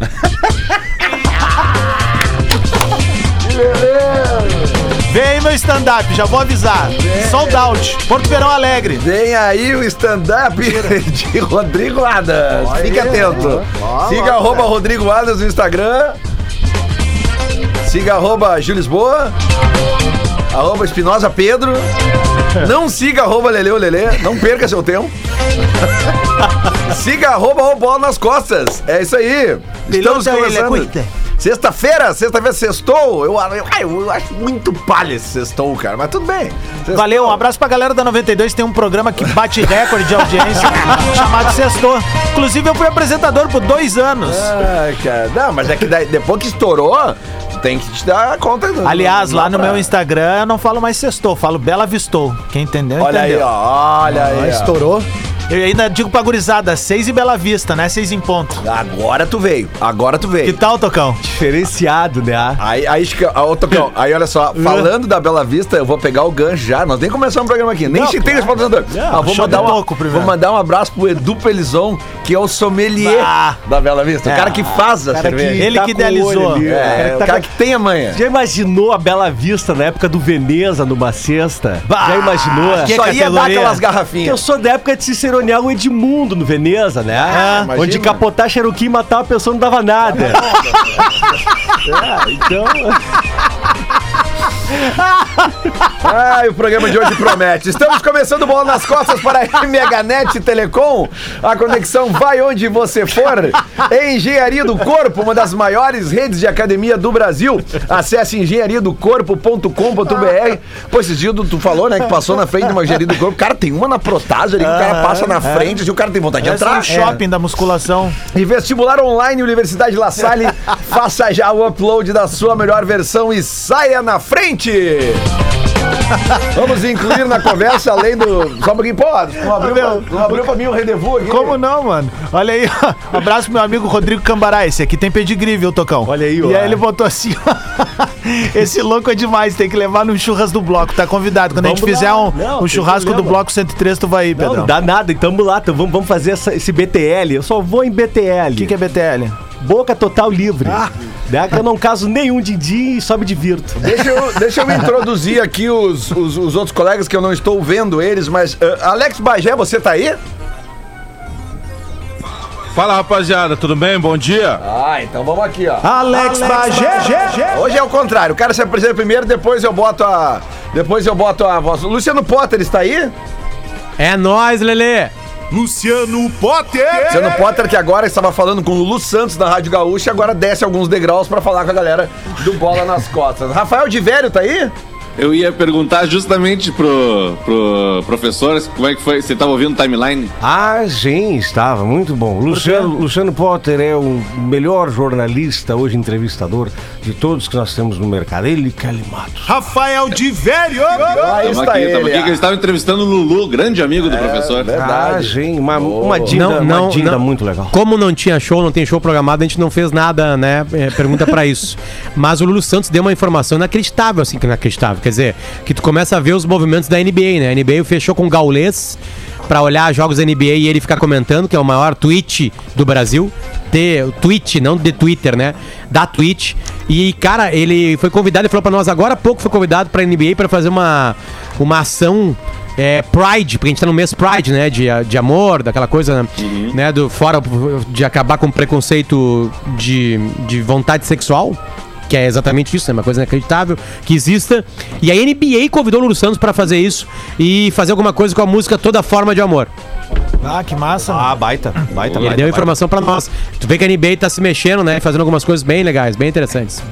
Vem meu stand-up, já vou avisar. Sold out. Porto Verão Alegre. Vem aí o stand-up de Rodrigo Adams. Fique atento. Siga arroba Rodrigo Adams no Instagram. Siga arroba Gil Lisboa. Arroba Espinosa Pedro. Não siga arroba Leleu Lelê. Não perca seu tempo. siga arroba o bola nas costas. É isso aí. Estamos Pilota ele, conversando. Sexta-feira, sexta-feira sextou. Eu, eu, eu acho muito palha esse sextou, cara. Mas tudo bem. Sextou. Valeu, um abraço pra galera da 92. Tem um programa que bate recorde de audiência chamado Sextor. Inclusive, eu fui apresentador por dois anos. Ah, cara. Não, mas é que daí, depois que estourou, tu tem que te dar conta. do- Aliás, do- lá no pra- meu Instagram eu não falo mais sextou, falo Bela Vistou. Quem entendeu, Olha aí, ó. Olha aí. ó. Estourou. Eu ainda digo pra gurizada, seis e Bela Vista, né? Seis em ponto. Agora tu veio. Agora tu Que veio. tal, Tocão? Diferenciado, né? Aí, aí, ô, Tocão, aí olha só, falando da Bela Vista, eu vou pegar o gancho já. Nós nem começamos o programa aqui. Nem Não, se tem esse patrocinador. Ah, vou, show mandar de uma- louco primeiro. vou mandar um abraço pro Edu Pelizon, que é o sommelier Bah. da Bela Vista. O cara que faz a cara que- cerveja. Ele tá que com o olho idealizou. ali, É, tá o cara com- que tem a manha. Já imaginou a Bela Vista na época do Veneza, numa cesta? Bah, Já imaginou? que Só ia dar categoria. aquelas Eu garrafinhas. sou da época de ciceronear o Edmundo no Veneza, né? imagina. Onde capotar Cherokee e matar uma pessoa não dava nada. é, então. Ah, o programa de hoje promete. Estamos começando o Bola nas Costas para a MHNet Telecom. A conexão vai onde você for. Engenharia do Corpo, uma das maiores redes de academia do Brasil. Acesse engenhariadocorpo.com.br. Pô, esses dias tu falou, né, que passou na frente de uma engenharia do corpo. Cara, tem uma na protase ali que o cara passa na frente e o cara tem vontade de Esse é entrar. o shopping da musculação. E vestibular online, Universidade La Salle. faça já o upload da sua melhor versão e saia na frente! Vamos incluir na conversa, além do. Só um pouquinho, pô, não abriu, pra, não abriu pra mim o rendezvous aqui? Como não, mano? Olha aí, ó. Um abraço pro meu amigo Rodrigo Cambará. Esse aqui tem pedigree, viu, Tocão? Olha aí, ó. E aí ele botou assim, ó. Esse louco é demais, tem que levar no churras do bloco. Tá convidado. Quando a gente Vamos fizer lá. um, Não, um churrasco do bloco 103, tu vai aí, Não, Pedrão. não dá nada, então vamos lá, então vamos, vamos fazer essa- esse BTL. Eu só vou em BTL. O que, que é BTL? Boca total livre. Né? Que eu não caso nenhum din-din e só me divirto. Deixa eu, deixa eu introduzir aqui os, os, os outros colegas que eu não estou vendo eles, mas. ah, Alex Bagé, você tá aí? Fala rapaziada, tudo bem? Bom dia. Ah, então vamos aqui, ó. Alex, Bagé. Hoje é o contrário, o cara se apresenta primeiro, depois eu boto a. Depois eu boto a voz. Luciano Potter está aí? É nóis, Lelê! Luciano Potter. Luciano Potter, que agora estava falando com o Lulu Santos da Rádio Gaúcha, agora desce alguns degraus pra falar com a galera do Bola nas Costas. Rafael de Velho tá aí? Eu ia perguntar justamente pro, pro professor como é que foi. Você tava ouvindo o timeline? Ah, sim, estava muito bom. Luciano, Luciano Potter é o melhor jornalista, hoje entrevistador, de todos que nós temos no mercado. Ele Kelly Matos. Rafael de Velho. Aí Estamos está aqui, estamos ele. aqui, que eles estavam entrevistando o Lulu, grande amigo do professor. Ah, Verdade. sim, uma, uma dinda, Não, uma não, dinda não. muito legal. Como não tinha show, não tem show programado, a gente não fez nada, né? é, pergunta pra isso. Mas o Lulu Santos deu uma informação inacreditável, assim, que inacreditável. Quer dizer, que tu começa a ver os movimentos da NBA, né? A NBA fechou com o Gaulês pra olhar jogos da NBA e ele ficar comentando, que é o maior tweet do Brasil. T, tweet, não de Twitter, né? Da Twitch. E, cara, ele foi convidado, ele falou pra nós agora há pouco, foi convidado pra NBA pra fazer uma, uma ação é, Pride, porque a gente tá no mês Pride, né? De, de amor, daquela coisa, né? Do, fora de acabar com preconceito de, de vontade sexual. Que é exatamente isso, é uma coisa inacreditável que exista. E a NBA convidou o Lulu Santos pra fazer isso e fazer alguma coisa com a música Toda Forma de Amor. Ah, que massa. Ah, baita, baita, E ele deu informação pra nós. Tu vê que a NBA tá se mexendo, né? Fazendo algumas coisas bem legais, bem interessantes.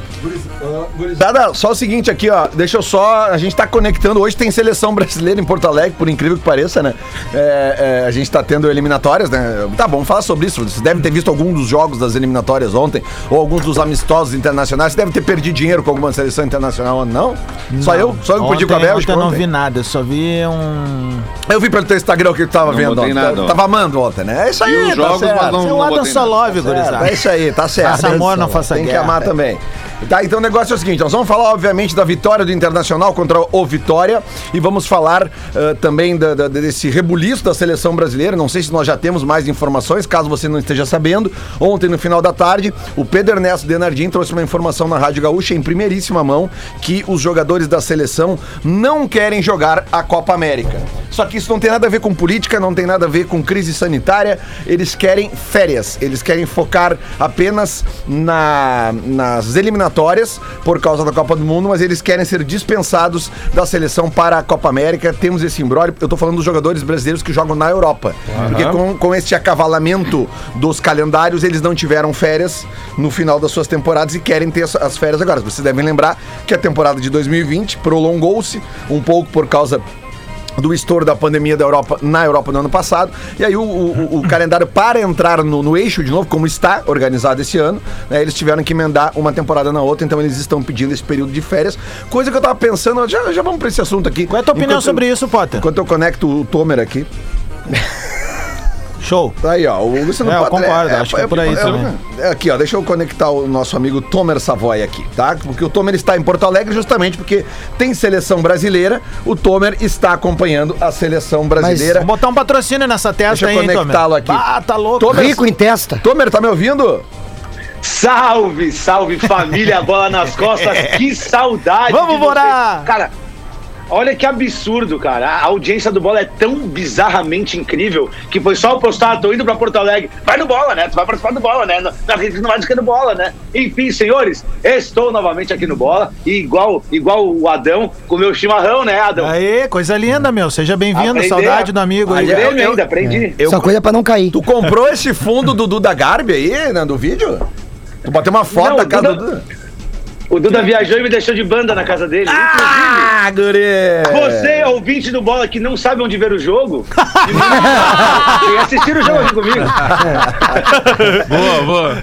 Gurizada, só o seguinte aqui, ó. Deixa eu só. A gente tá conectando. Hoje tem seleção brasileira em Porto Alegre, por incrível que pareça, né? É, é, a gente tá tendo eliminatórias, né? Tá bom, fala sobre isso. Vocês devem ter visto algum dos jogos das eliminatórias ontem, ou alguns dos amistosos internacionais. Você deve ter perdido dinheiro com alguma seleção internacional, não? Só eu? Só eu que perdi com a Bélgica? Ontem eu não vi nada, eu só vi um. Eu vi pelo teu Instagram o que tu tava Não vendo ontem. nada, ó. tava amando ontem, né? É isso aí, E os tá jogos, certo. mas não, Seu não Adam. Solove, Certo, gurizada. é isso aí, tá certo. Faça amor, não faça Tem que guerra. amar também. Tá, então o negócio é o seguinte: nós vamos falar, obviamente, da vitória do Internacional contra o Vitória e vamos falar ah, também da- da- desse rebuliço da seleção brasileira. Não sei se nós já temos mais informações, caso você não esteja sabendo. Ontem, no final da tarde, o Pedro Ernesto Denardim trouxe uma informação na Rádio Gaúcha em primeiríssima mão que os jogadores da seleção não querem jogar a Copa América. Só que isso não tem nada a ver com política, não tem nada a ver com crise sanitária. Eles querem férias, eles querem focar apenas na- nas eliminatórias por causa da Copa do Mundo, mas eles querem ser dispensados da seleção para a Copa América. Temos esse imbróglio. Eu tô falando dos jogadores brasileiros que jogam na Europa. Porque com, com este acavalamento dos calendários, eles não tiveram férias no final das suas temporadas e querem ter as- as férias agora. Vocês devem lembrar que a temporada de 2020 prolongou-se um pouco por causa do estouro da pandemia da Europa na Europa no ano passado. E aí o, o- o calendário para entrar no, no eixo de novo, como está organizado esse ano, né, eles tiveram que emendar uma temporada na outra, então eles estão pedindo esse período de férias. Coisa que eu tava pensando, já, já vamos para esse assunto aqui. Qual é a tua opinião Enquanto sobre isso, Potter? Enquanto eu conecto o Tomer aqui. Show. Tá aí, ó. O Luciano É, eu concordo, acho que é por aí também. é aqui, ó. Deixa eu conectar o nosso amigo Tomer Savoy aqui, tá? Porque o Tomer está em Porto Alegre justamente porque tem seleção brasileira. O Tomer está acompanhando a seleção brasileira. Vamos botar um patrocínio nessa testa Deixa eu aí, hein, Tomer? conectá-lo aqui. Ah, tá louco. Tomer, Rico em testa. Tomer, tá me ouvindo? Salve, salve família, bola nas costas, que saudade. Vamos. Borá! Cara, olha que absurdo, cara. A audiência do bola é tão bizarramente incrível que foi só eu postar, tô indo pra Porto Alegre. Vai no bola, né? Tu vai participar do bola, né? Não, não, não vai dizer no bola, né? Enfim, senhores, estou novamente aqui no bola e igual, igual o Adão com o meu chimarrão, né, Adão? Aê, coisa linda, meu. Seja bem-vindo. Saudade do amigo aí. Aí, Prêmio eu- ainda, aprendi. Eu- Só coisa pra não cair. Tu comprou esse fundo do Duda Garbi aí, né, do vídeo? Tu bateu uma foto Não, da casa Duda- do Duda? O Duda viajou e me deixou de banda na casa dele. Inclusive, Guri! Você, ouvinte do Bola, que não sabe onde ver o jogo, vem assistir o jogo aqui comigo. Boa, boa.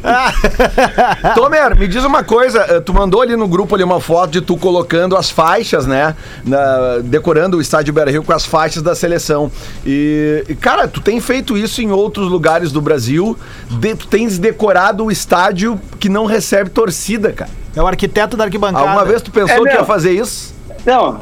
Tomer, me diz uma coisa, eh, tu mandou ali no grupo ali uma foto de tu colocando as faixas, né? na- decorando o estádio Beira Rio com as faixas da seleção. E, e, cara, tu tem feito isso em outros lugares do Brasil, de- tu tens decorado o estádio que não recebe torcida, cara. É o arquiteto da arquibancada. Alguma vez tu pensou É que ia fazer isso? Não,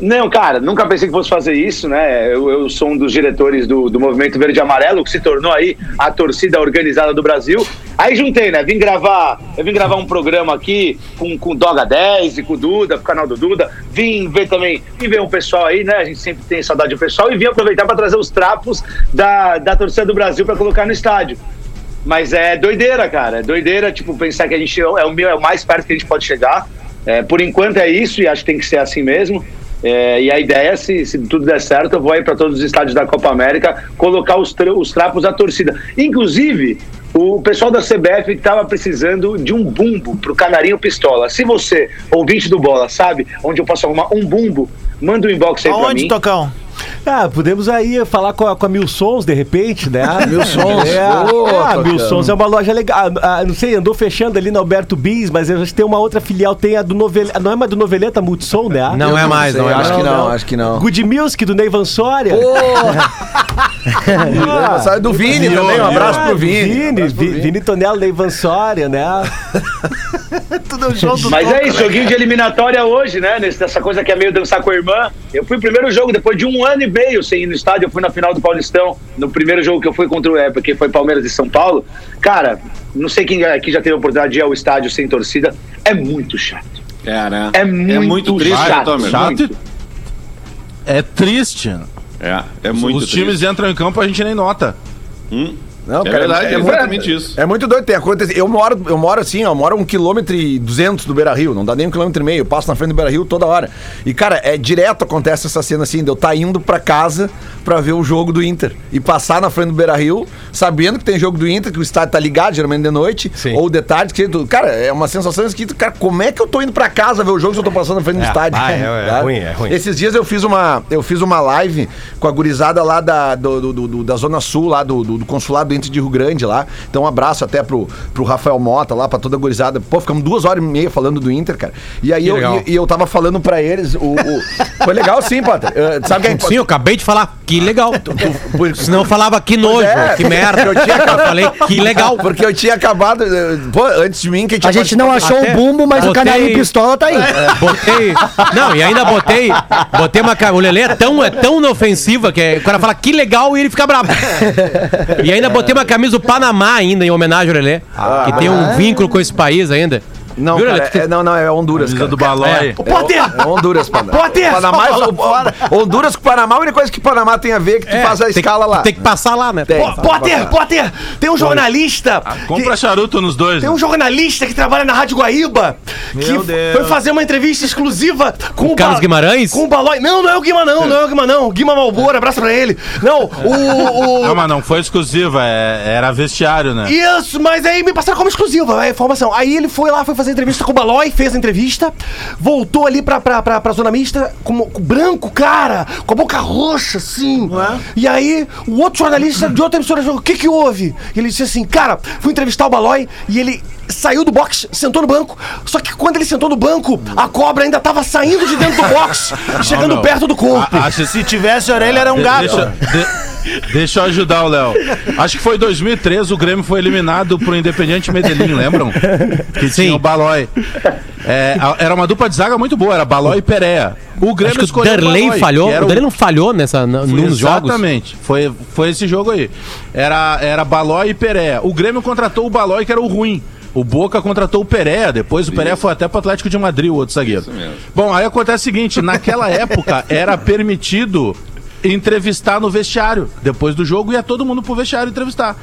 não, cara, nunca pensei que fosse fazer isso, né? Eu, eu sou um dos diretores do, do Movimento Verde e Amarelo, que se tornou aí a torcida organizada do Brasil. Aí juntei, né? Vim gravar, eu vim gravar um programa aqui com, com o Doga 10 e com o Duda, com o canal do Duda. Vim ver também, vim ver um pessoal aí, né? A gente sempre tem saudade do pessoal e vim aproveitar para trazer os trapos da, da torcida do Brasil para colocar no estádio. Mas é doideira, cara. É doideira, tipo, pensar que a gente é o, é o mais perto que a gente pode chegar. É, por enquanto é isso e acho que tem que ser assim mesmo. É, e a ideia, se, se tudo der certo, eu vou aí para todos os estádios da Copa América colocar os, tra- os trapos da torcida. Inclusive, o pessoal da CBF estava precisando de um bumbo pro Canarinho Pistola. Se você, ouvinte do Bola, sabe onde eu posso arrumar um bumbo, manda um inbox aí para Aonde, mim. Tocão? Ah, podemos aí falar com a, com a Mil Sons, de repente, né? Mil Sons. É, Boa, é, a Mil. Sons é uma loja legal. Ah, ah, não sei, andou fechando ali na Alberto Bis, mas a gente tem uma outra filial, tem a do Noveleta. Não é mais do Noveleta Multissom, né? Não é mais, não é acho mais. que não, acho que não. Good Music do Ney Vansória. Ah, Sai do Vini também, um abraço pro Vini. Vini, Abraço pro Vi- Vini Tonello, Ney Vansória, né? Tudo é Mas é isso, joguinho de eliminatória hoje, né? Nessa coisa que é meio dançar com a irmã. Eu fui o primeiro jogo, depois de um ano e meio sem ir no estádio, eu fui na final do Paulistão. No primeiro jogo que eu fui contra o é, porque foi Palmeiras e São Paulo. Cara, não sei quem aqui já teve a oportunidade de ir ao estádio sem torcida. É muito chato. É, né? É muito, triste, né, chato. Tomer? chato. muito. É triste. É, é muito Os times triste. entram em campo, a gente nem nota. Não, É verdade, é muito- exatamente isso. É muito doido, tem acontecido. Eu moro, eu moro assim, ó, eu moro um quilômetro e duzentos do Beira Rio, não dá nem um quilômetro e meio, eu passo na frente do Beira Rio toda hora. E, cara, é direto acontece essa cena assim, de eu tá indo pra casa pra ver o jogo do Inter e passar na frente do Beira Rio, sabendo que tem jogo do Inter, que o estádio tá ligado, geralmente de noite, Sim. ou de tarde, que cara, é uma sensação esquisita. Cara, como é que eu tô indo pra casa ver o jogo se eu tô passando na frente do É, estádio? ah, é, é Tá? ruim, é ruim. Esses dias eu fiz uma, eu fiz uma live com a gurizada lá da, do, do- do- da Zona Sul, lá do, do, do consulado do De Rio Grande lá. Então um abraço até pro, pro Rafael Mota lá, pra toda a gurizada. Pô, ficamos duas horas e meia falando do Inter, cara. E aí eu, legal. e, e eu tava falando pra eles, o, o- foi legal sim, Potter. Eh, sabe quem Sim, eu acabei de falar, que legal. por- Senão eu falava que nojo, é, que merda. eu tinha eu falei que legal. Porque eu tinha acabado. eh, Pô, antes de mim, quem tinha A gente não achou Até o bumbo, mas o botei- canarinho pistola tá aí. Botei. Não, e ainda botei. Botei uma. O Lelê é tão, é tão inofensiva que é- o cara fala que legal e ele fica bravo. E ainda botei uma camisa do Panamá ainda em homenagem ao Lelê. que tem um vínculo com esse país ainda. Não, Viu, cara, é, não, não, é Honduras, Camisa cara. do Balói. É. Potter! É Honduras, Panamá. Potter! Panamá, o- o- Honduras com Panamá, a única coisa que Panamá tem a ver é que tu É, faz a tem que- escala lá. Tem que passar lá, né? Tem. Pô, Potter, Potter, tem um jornalista. que- Compra charuto nos dois. Tem né? um jornalista que trabalha na Rádio Guaíba que Meu Deus. foi fazer uma entrevista exclusiva com o, Carlos Ba- Guimarães? Com o Balói. Não, não é o Guima, não, não é o Guima, não. Guima Malboro, abraço pra ele. Não, o. o- Não, mas não foi exclusiva, é- era vestiário, né? Isso, mas aí me passaram como exclusiva a informação. Aí ele foi lá, foi fazer entrevista com o Balói, fez a entrevista, voltou ali pra, pra, pra, pra zona mista, com, com branco, cara, com a boca roxa, assim. E aí, o outro jornalista de outra emissora falou: o que que houve? E ele disse assim, cara, fui entrevistar o Balói e ele saiu do box, sentou no banco. Só que quando ele sentou no banco, a cobra ainda tava saindo de dentro do box, chegando meu. perto do corpo. A- acho- Se tivesse orelha, era um De- gato. Deixa, de- deixa eu ajudar o Léo. Acho que foi em 2013 o Grêmio foi eliminado pro Independiente Medellín, lembram? Que tinha o Balói. É, era uma dupla de zaga muito boa, era Balói e Pereira. O Grêmio Acho que o Balói, falhou. era O Darley não falhou nessa, nos jogos. Exatamente. Foi, foi esse jogo aí. Era, era Balói e Pereira. O Grêmio contratou o Balói, que era o ruim. O Boca contratou o Pereira, depois o Pereira foi até pro Atlético de Madrid, o outro zagueiro. Bom, aí acontece o seguinte, naquela época era permitido entrevistar no vestiário. Depois do jogo ia todo mundo pro vestiário entrevistar.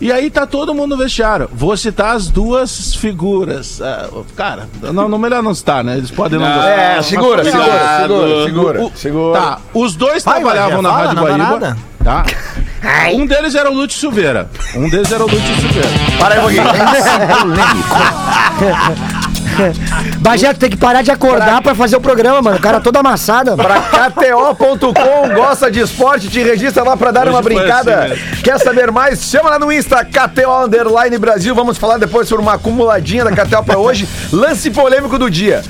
E aí tá todo mundo no vestiário. Vou citar as duas figuras. Ah, cara, não, não melhor não citar, né? Eles podem não gostar. É, segura, Mas- segura, segura, segura, o- segura. Tá, os dois Vai, trabalhavam na fala, Rádio não Guaíba. Tá? Um deles era o Lúcio Silveira. Um deles era o Lúcio Silveira. Para aí um pouquinho. Bagé, tu tem que parar de acordar pra fazer o programa, mano. O cara todo amassado. Pra KTO.com, gosta de esporte, te registra lá pra dar Hoje uma brincada. assim. Quer saber mais? Chama lá no Insta, KTO Underline Brasil. Vamos falar depois sobre uma acumuladinha da KTO pra hoje. Lance polêmico do dia.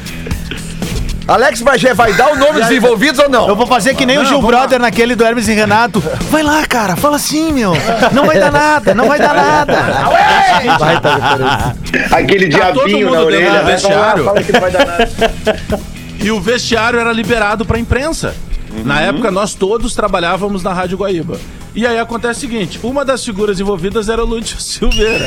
Alex Bagé vai dar o nome dos envolvidos ou não? Eu vou fazer que nem o Gil Brother naquele do Hermes e Renato. Vai lá, cara, fala assim, meu. Não vai dar nada, não vai dar nada. Aquele Tá todo diabinho mundo na orelha. né? vestiário. Fala que não vai dar nada. E o vestiário era liberado pra imprensa. Na época, nós todos trabalhávamos na Rádio Guaíba. E aí acontece o seguinte: uma das figuras envolvidas era o Lúcio Silveira.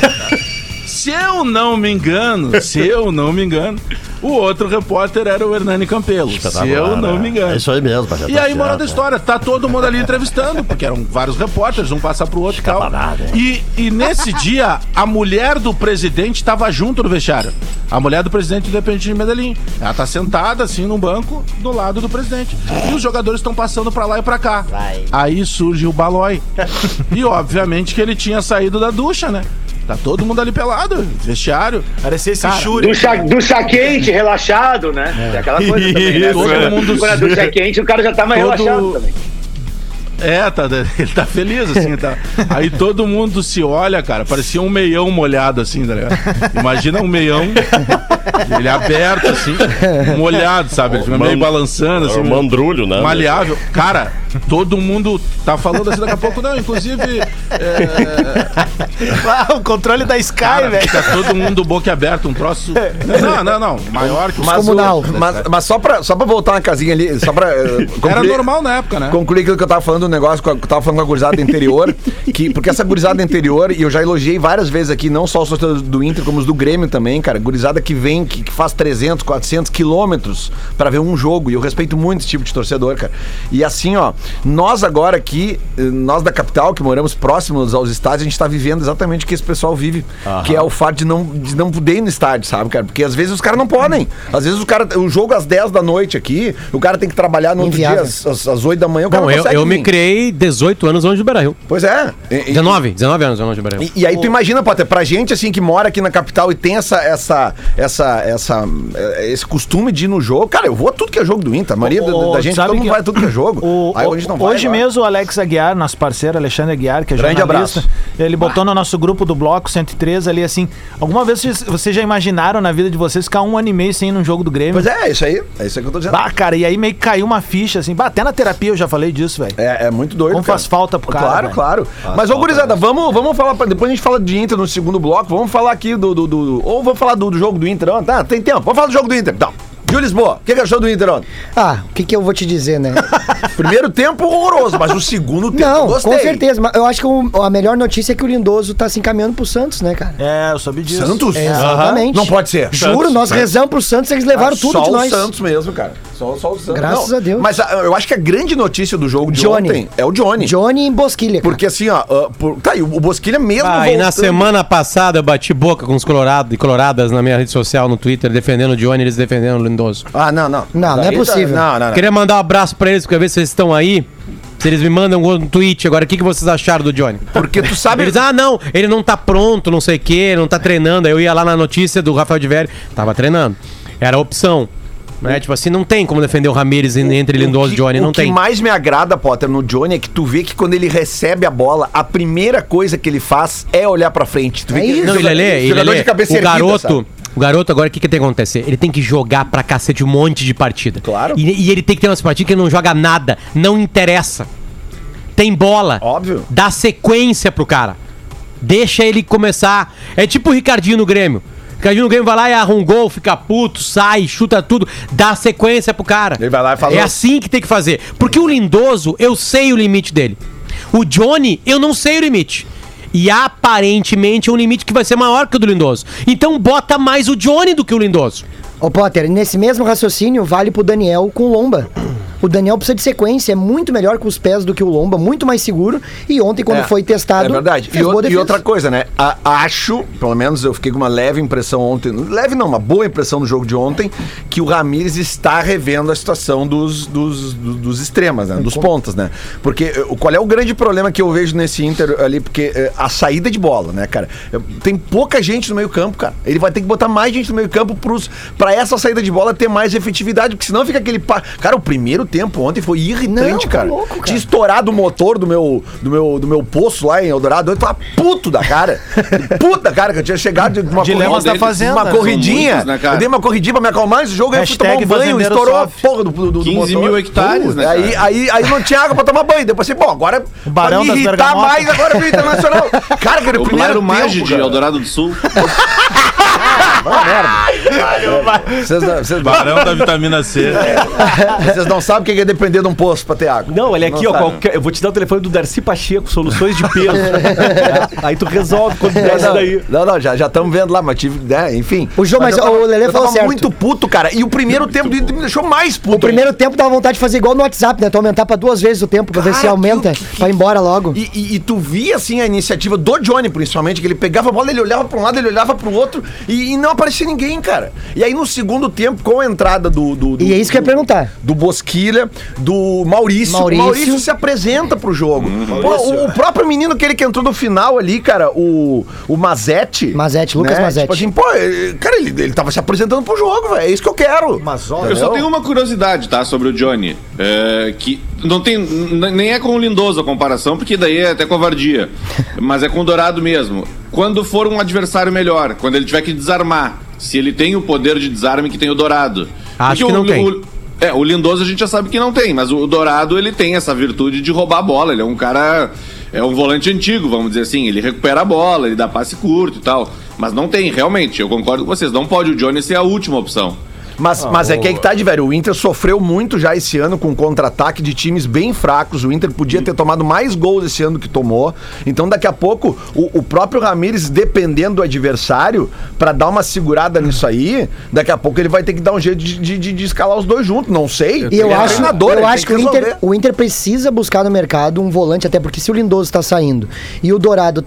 Se eu não me engano, se eu não me engano, o outro repórter era o Hernani Campelo. Se eu não me engano. É isso aí mesmo, Bagé. E tá aí, moral da história, tá todo mundo ali entrevistando, porque eram vários repórteres, um passa pro outro e tal. E, e nesse dia, a mulher do presidente estava junto no vestiário. A mulher do presidente do Independente de Medellín. Ela tá sentada, assim, num banco, do lado do presidente. E os jogadores estão passando pra lá e pra cá. Aí surge o Balói. E, obviamente, que ele tinha saído da ducha, né? Tá todo mundo ali pelado, vestiário. Parecia esse Cara, Shuri. Ducha, ducha quente, relaxado, né? Tem aquela coisa também, né? Todo Quando- mundo- Quando a ducha é quente, o cara já tá mais Todo- relaxado também. É, tá, ele tá feliz, assim, tá. Aí todo mundo se olha, cara, parecia um meião molhado, assim, tá ligado? Imagina um meião, ele aberto, assim, molhado, sabe? Ele fica meio balançando, assim. É um mandrulho, né? Maleável. Cara, todo mundo tá falando assim daqui a pouco, não, inclusive. é, Ah, o controle da Sky, cara, velho. fica todo mundo boca aberta, um troço. Não, não, não. Maior que o Mas, Descomunal. o- mas, mas só, pra, só pra voltar uma casinha ali, só pra. Era concluir- normal na época, né? Concluir aquilo que eu tava falando do negócio, eu tava falando com a gurizada interior, que, porque essa gurizada interior, e eu já elogiei várias vezes aqui, não só os torcedores do Inter, como os do Grêmio também, cara, gurizada que vem, que, que faz 300, 400 quilômetros pra ver um jogo, e eu respeito muito esse tipo de torcedor, cara. E assim, ó, nós agora aqui, eh, nós da capital, que moramos próximos aos estádios, a gente tá vivendo exatamente o que esse pessoal vive, que é o fato de não, de não poder ir no estádio, sabe, cara? Porque às vezes os caras não podem. Às vezes o cara, o jogo às 10 da noite aqui, o cara tem que trabalhar no outro dia às, às, às 8 da manhã, o cara Bom, não eu, consegue eu me. Criei 18 anos longe do Beira-Rio. Pois é. E- e- 19, 19 anos longe do Beira-Rio. E, e aí tu imagina, Potter, pra gente assim que mora aqui na capital e tem essa essa essa essa, eh, esse costume de ir no jogo. Cara, eu vou a tudo que é jogo do Inter. A maioria da- O- da gente, sabe todo mundo que- vai a tudo que é jogo. O- Aí o- hoje não vai. hoje agora. mesmo o Alex Aguiar, nosso parceiro Alexandre Aguiar, que é Grande jornalista, abraço. ele botou no nosso grupo do Bloco 103 ali assim, alguma vez vocês, vocês já imaginaram na vida de vocês ficar um ano e meio sem ir num jogo do Grêmio? Pois é, é isso aí. É isso aí que eu tô dizendo. Bah, cara, e aí meio que caiu uma ficha, assim, bah, até na terapia eu já falei disso, velho. É, é muito doido. Como cara. faz falta pro cara, Claro, velho. claro. Mas, ô, gurizada, vamos, vamos falar. pra- Depois a gente fala de Inter no segundo bloco. Vamos falar aqui do. do, do- ou vamos falar do, do jogo do Inter. Tá, tem tempo. Vamos falar do jogo do Inter. Então. Gil Lisboa, o que, que achou do Inter ontem? Ah, o que, que eu vou te dizer, né? Primeiro tempo horroroso, mas o segundo tempo Não, gostei. com certeza. Mas eu acho que o- a melhor notícia é que o Lindoso tá se encaminhando pro Santos, né, cara? É, eu soube disso. Santos? É, exatamente. Não pode ser. Juro, Santos, nós Santos. rezamos pro Santos, eles levaram Ah, tudo só de o nós. Santos mesmo, cara. Só, só o Santos. Graças a Deus. Mas ah, eu acho que a grande notícia do jogo de Johnny. ontem é o Johnny. Johnny em Bosquilha, cara. Porque assim, ó, ah, por- tá aí, o Bosquilha mesmo Ah, e na voltando- semana passada eu bati boca com os colorados e coloradas na minha rede social, no Twitter, defendendo o Johnny, eles defendendo o Lindoso. Ah, não, não. Não, não é Daí tá- possível. Não, não, não. Queria mandar um abraço pra eles, porque ver se vocês estão aí. Se eles me mandam um tweet agora, o que, que vocês acharam do Johnny? Porque tu sabe... Eles, ah, não, ele não tá pronto, não sei o quê, não tá treinando. Aí eu ia lá na notícia do Rafael de Velho, tava treinando. Era a opção. Né? Tipo assim, não tem como defender o Ramires entre Lindoso que- e Johnny, não o que tem. mais me agrada, Potter, no Johnny é que tu vê que quando ele recebe a bola, a primeira coisa que ele faz é olhar pra frente. Tu vê É que isso. Não, ele é, ele jogador é, de cabeça o erguida, garoto, sabe? O garoto agora o que que tem que acontecer? Ele tem que jogar pra cacete um monte de partida. Claro. E, e ele tem que ter umas partidas que ele não joga nada, não interessa. Tem bola. Óbvio. Dá sequência pro cara. Deixa ele começar. É tipo o Ricardinho no Grêmio. Ricardinho no Grêmio vai lá e arruma um gol, fica puto, sai, chuta tudo, dá sequência pro cara. Ele vai lá e faz É assim que tem que fazer. Porque o Lindoso, eu sei o limite dele. O Johnny, eu não sei o limite. E aparentemente é um limite que vai ser maior que o do Lindoso. Então bota mais o Johnny do que o Lindoso. Ô, Potter, nesse mesmo raciocínio vale pro Daniel com Lomba. O Daniel precisa de sequência, é muito melhor com os pés do que o Lomba, muito mais seguro. E ontem, quando É, foi testado. É verdade. E, o- e outra coisa, né? A- acho, pelo menos eu fiquei com uma leve impressão ontem. Leve não, uma boa impressão no jogo de ontem, que o Ramires está revendo a situação dos, dos, dos, dos extremas, né? Dos pontas, né? Porque eh, qual é o grande problema que eu vejo nesse Inter ali? Porque eh, a saída de bola, né, cara? Tem pouca gente no meio-campo, cara. Ele vai ter que botar mais gente no meio-campo pra essa saída de bola ter mais efetividade, porque senão fica aquele. pa- Cara, o primeiro tempo ontem foi irritante, Não, tá cara. louco, cara. Tinha estourado o motor do meu, do meu, do meu poço lá em Eldorado. Eu tava puto da cara. puto da cara, que eu tinha chegado de uma Dilema corrida- tá fazendo, Uma corridinha. Muitos, né, eu dei uma corridinha pra me acalmar esse jogo, aí eu fui tomar um banho, estourou a porra do, do, do 15 motor. mil hectares, né, Aí, aí, aí não tinha água pra tomar banho. Depois assim, pô, agora O Barão pra me irritar mais agora veio o Internacional. Cara, aquele O primeiro tempo, de cara. Eldorado do Sul. Vocês não, vocês, Barão da vitamina C. vocês não sabem o que é depender de um poço pra ter água. Não, olha aqui, ó. qualquer- eu vou te dar o telefone do Darcy Pacheco, soluções de peso. É, Aí tu resolve quando der isso Não, daí. Não, não, já estamos vendo lá, mas tive. né, enfim. O João, mas eu o Lelê eu falou tava certo. muito puto, cara. E o primeiro tempo do Inter me deixou mais puto. O primeiro tempo dava vontade de fazer igual no WhatsApp, né? Tu aumentar pra duas vezes o tempo, pra ver se Cara, aumenta, que- que- pra ir embora logo. E, e- e tu via, assim, a iniciativa do Johnny, principalmente, que ele pegava a bola, ele olhava pra um lado, ele olhava pro outro, e, e não aparecia ninguém, cara. E aí, no segundo tempo, com a entrada do... do, do E é isso que eu ia perguntar. Do Bosquilha, do Maurício. Maurício. O Maurício se apresenta pro jogo. Uhum. Pô, o, o próprio menino, aquele que entrou no final ali, cara, o, o Mazete. Mazete, Lucas Mazete. Tipo assim, pô, ele- cara, ele, ele tava se apresentando pro jogo, velho. É isso que eu quero. Eu só tenho uma curiosidade, tá, sobre o Johnny. É, que não tem. Nem é com o Lindoso a comparação, porque daí é até covardia. Mas é com o Dourado mesmo. Quando for um adversário melhor, quando ele tiver que desarmar, se ele tem o poder de desarme que tem o Dourado. Acho Porque que o- não tem. o- é, o Lindoso a gente já sabe que não tem, mas o Dourado ele tem essa virtude de roubar a bola. Ele é um cara. É um volante antigo, vamos dizer assim. Ele recupera a bola, ele dá passe curto e tal. Mas não tem, realmente. Eu concordo com vocês. Não pode o Johnny ser a última opção. Mas, mas é que aí que tá de velho. O Inter sofreu muito já esse ano com contra-ataque de times bem fracos. O Inter podia ter tomado mais gols esse ano que tomou. Então, daqui a pouco, o, o próprio Ramires, dependendo do adversário, pra dar uma segurada nisso aí, daqui a pouco ele vai ter que dar um jeito de, de- de- de escalar os dois juntos. Não sei. E eu é acho, treinador, eu acho que, tem o, Inter, o Inter precisa buscar no mercado um volante, até porque se o Lindoso está saindo e o Dourado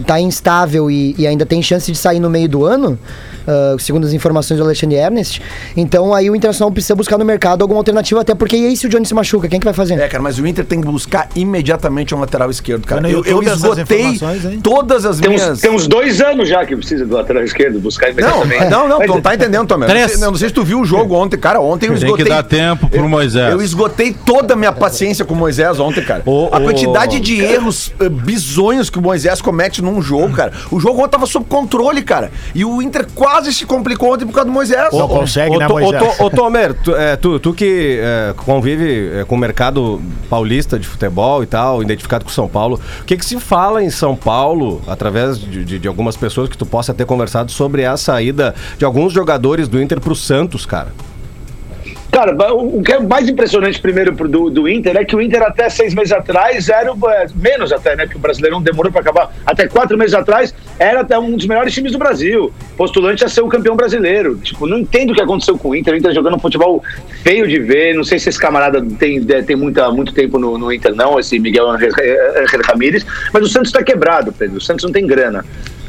está instável e, e ainda tem chance de sair no meio do ano, ah, segundo as informações do Alexandre Ernest, Então aí o Internacional precisa buscar no mercado alguma alternativa, até porque e aí se o Johnny se machuca, quem que vai fazer? É, cara, mas o Inter tem que buscar imediatamente um lateral esquerdo, cara. Eu, eu essas esgotei todas as Tem minhas. uns, tem uns dois anos já que precisa do lateral esquerdo, buscar Não, imediatamente. não, não, Mas- tu não tá entendendo, Tomer. Não sei, não sei se tu viu o jogo ontem, cara. Ontem eu Tem esgotei. que dar tempo pro Moisés. Eu esgotei toda a minha paciência com o Moisés ontem, cara. Ô, a ô. quantidade de erros eh, bizonhos que o Moisés comete num jogo, cara. O jogo ontem tava sob controle, cara. E o Inter quase se complicou ontem por causa do Moisés. Não consegue, Ô, né, ô, Moisés? To- ô, Tomer, tu, é, tu, tu que é, convive é, com o mercado paulista de futebol e tal, identificado com São Paulo, o que, que se fala em São Paulo, através de, de- de algumas pessoas que tu possa ter conversado sobre a saída de alguns jogadores do Inter pro Santos, cara? Cara, o que é mais impressionante primeiro do, do Inter é que o Inter até seis meses atrás era, o- é, menos até, né, que o Brasileirão demorou para acabar, até quatro meses atrás era até um dos melhores times do Brasil, postulante a ser o campeão brasileiro. Tipo, não entendo o que aconteceu com o Inter, o Inter jogando um futebol feio de ver, não sei se esse camarada tem, tem muita, muito tempo no, no Inter não, esse Miguel Angel Angel Ramírez, mas o Santos tá quebrado, Pedro, o Santos não tem grana.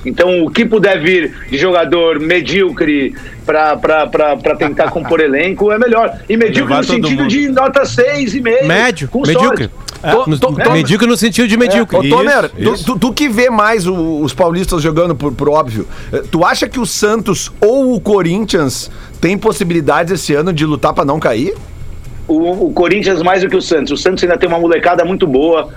Então, o que puder vir de jogador medíocre para tentar compor elenco é melhor. E medíocre Levar no sentido mundo. de nota 6,5. Médio, com medíocre. No- to- to- medíocre no sentido de medíocre. Ô, Tomer, Isso, tu, isso. tu- tu que vê mais o- os paulistas jogando por, por óbvio, eh, tu acha que o Santos ou o Corinthians tem possibilidades esse ano de lutar pra não cair? o, o Corinthians mais do que o Santos. O Santos ainda tem uma molecada muito boa.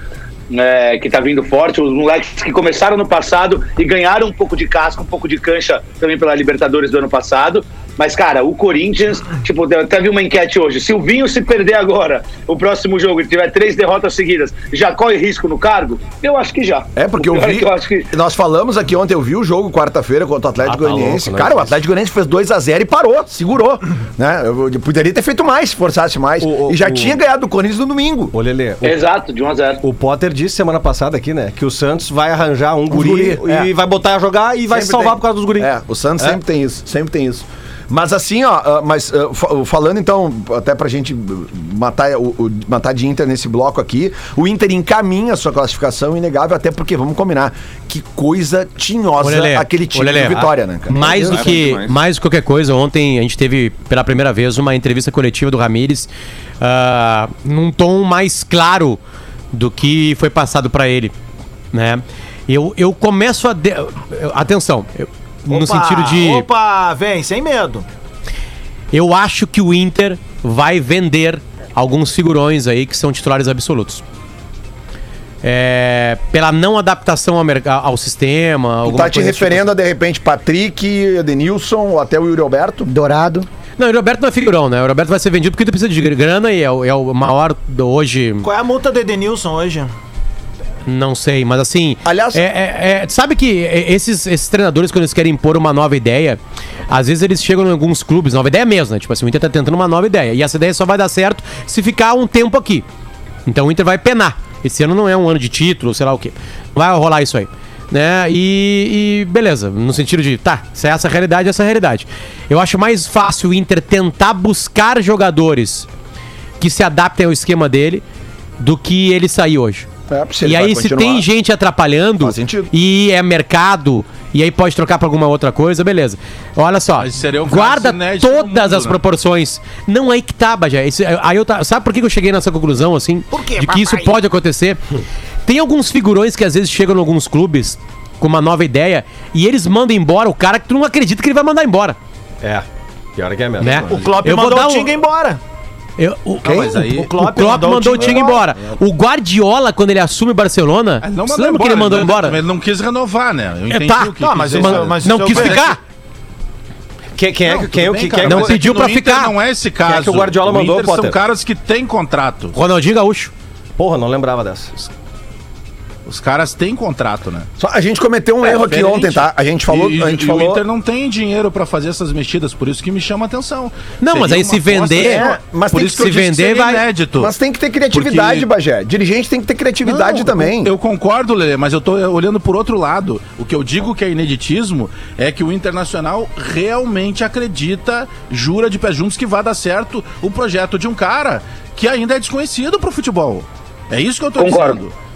É, que tá vindo forte, os moleques que começaram no passado e ganharam um pouco de casca, um pouco de cancha também pela Libertadores do ano passado. Mas, cara, o Corinthians, tipo, até vi uma enquete hoje. Se o Vinho se perder agora, o próximo jogo, ele tiver três derrotas seguidas, já corre risco no cargo? Eu acho que já. É, porque O eu é vi. que eu acho que Nós falamos aqui ontem, eu vi o jogo quarta-feira contra o Atlético Ah, tá Goianiense. louco, né? Cara, o Atlético Goianiense fez 2x0 e parou, segurou. né? Eu, poderia ter feito mais, se forçasse mais. O- o- e já o- tinha ganhado do Corinthians no domingo. Ô, Lelê, o, Exato, de 1 a 0 o Potter disse semana passada aqui, né, que o Santos vai arranjar um guri, guri, e é. vai botar a jogar e vai se Sempre salvar tem. por causa dos guris. É, o Santos É. sempre tem isso, sempre tem isso. Mas assim, ó, ah, mas ah, fa- falando então, até pra gente matar, o, matar de Inter nesse bloco aqui, o Inter encaminha a sua classificação inegável, até porque, vamos combinar, que coisa tinhosa aquele time Lelê, do Vitória, né, cara? Mais do que mais do que qualquer coisa, ontem a gente teve pela primeira vez uma entrevista coletiva do Ramires ah, num tom mais claro do que foi passado pra ele, né? Eu, eu começo a de- atenção, eu- no Opa, sentido de Opa, vem, sem medo. eu acho que o Inter vai vender alguns figurões aí que são titulares absolutos. É, pela não adaptação ao, ao sistema. Tu tá te coisa desse tipo. referendo a, de repente, Patrick, Edenilson ou até o Yuri Alberto? Dourado. Não, o Roberto não é figurão, né? O Roberto vai ser vendido porque ele precisa de grana e é o, é o maior do hoje. Qual é a multa do Edenilson hoje? Não sei, mas assim. Aliás- é- é- é- sabe que é, esses, esses treinadores, quando eles querem impor uma nova ideia, às vezes eles chegam em alguns clubes, nova ideia mesmo, né? Tipo assim, o Inter tá tentando uma nova ideia. E essa ideia só vai dar certo se ficar um tempo aqui. Então o Inter vai penar. Esse ano não é um ano de título, sei lá o quê. Vai rolar isso aí. Né? E, e beleza, no sentido de, tá, se é essa a realidade, essa é a realidade. Eu acho mais fácil o Inter tentar buscar jogadores que se adaptem ao esquema dele do que ele sair hoje. É, e aí, se tem gente atrapalhando e é mercado, e aí pode trocar pra alguma outra coisa, beleza. Olha só, um guarda todas mundo, as né? proporções. Não é aí que tá, Bajé. Esse- aí eu tá- sabe por que eu cheguei nessa conclusão, assim? de que isso pode acontecer? Tem alguns figurões que às vezes chegam em alguns clubes com uma nova ideia e eles mandam embora o cara que tu não acredita que ele vai mandar embora, É. Pior que é mesmo. né? O Klopp Eu vou mandou dar o um- Tinga embora. Eu, o, Não, mas aí- o Klopp, mandou, o time embora. O Guardiola, quando ele assume o Barcelona, Ele não você mandou lembra que ele mandou não- embora? Ele não quis renovar, né? Eu É, entendi tá. o que Tá, quis mas mas não isso quis ficar? Quem, quem é que Tudo quem, é o bem, que cara, quem, não mas é pediu pra Inter ficar. Não é esse caso. é que o Guardiola mandou, Inter são Potter? caras que têm contrato. Ronaldinho Gaúcho. Porra, não lembrava dessa. Os caras têm contrato, né? Só, a gente cometeu um erro aqui diferente. ontem, tá? A gente falou. E, a gente e falou... o Inter não tem dinheiro pra fazer essas mexidas, por isso que me chama a atenção. Não, mas aí se vender-. É, mas por tem isso que eu se vender, seria vai- inédito. Mas tem que ter criatividade, Porque- Bagé. Dirigente tem que ter criatividade Não, também. Eu concordo, Lele, mas eu tô olhando por outro lado. O que eu digo que é ineditismo é que o Internacional realmente acredita, jura de pé juntos que vai dar certo o projeto de um cara que ainda é desconhecido pro futebol. É isso que eu tô Concordo. dizendo.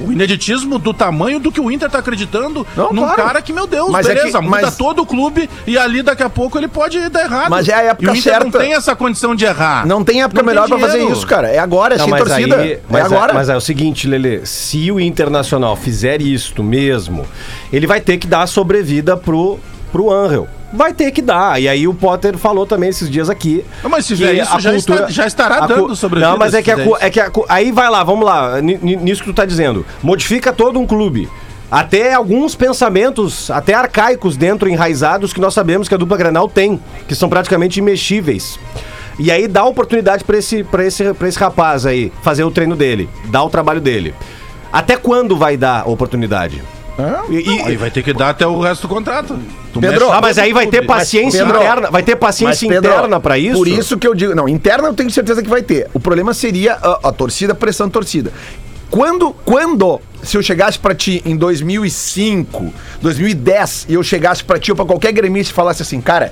O ineditismo do tamanho do que o Inter tá acreditando Não, num claro. cara que, meu Deus, Mas é beleza, que- muda mas- todo o clube e ali daqui a pouco ele pode dar errado. Mas é a época e o Inter não certa. tem essa condição de errar. Não tem época Não tem melhor pra fazer isso, cara. É agora, é Não, sem mas torcida. aí, é mas, agora. É, mas é o seguinte, Lele, se o Internacional fizer isto mesmo, ele vai ter que dar a sobrevida pro, pro Angel. Vai ter que dar. E aí o Potter falou também esses dias aqui. Não, mas se fizer isso, a já está- já estará a dando sobrevida Não, mas é que, a, é que a aí vai lá, vamos lá, ni- ni- nisso que tu tá dizendo. Modifica todo um clube. Até alguns pensamentos, até arcaicos dentro, enraizados, que nós sabemos que a dupla Granal tem, que são praticamente imexíveis. E aí dá oportunidade pra esse, pra esse, pra esse rapaz aí fazer o treino dele, dar o trabalho dele. Até quando vai dar oportunidade? E- e- Aí vai ter que dar até o resto do contrato. Tu Pedro, ah, mas aí vai ter paciência Pedro, interna, vai ter paciência Mas, Pedro, interna pra isso? Por isso que eu digo. Não, interna eu tenho certeza que vai ter. O problema seria a, a torcida, a pressão da torcida. Quando, quando, se eu chegasse pra ti em 2005, 2010, e eu chegasse pra ti ou pra qualquer gremista e falasse assim, cara.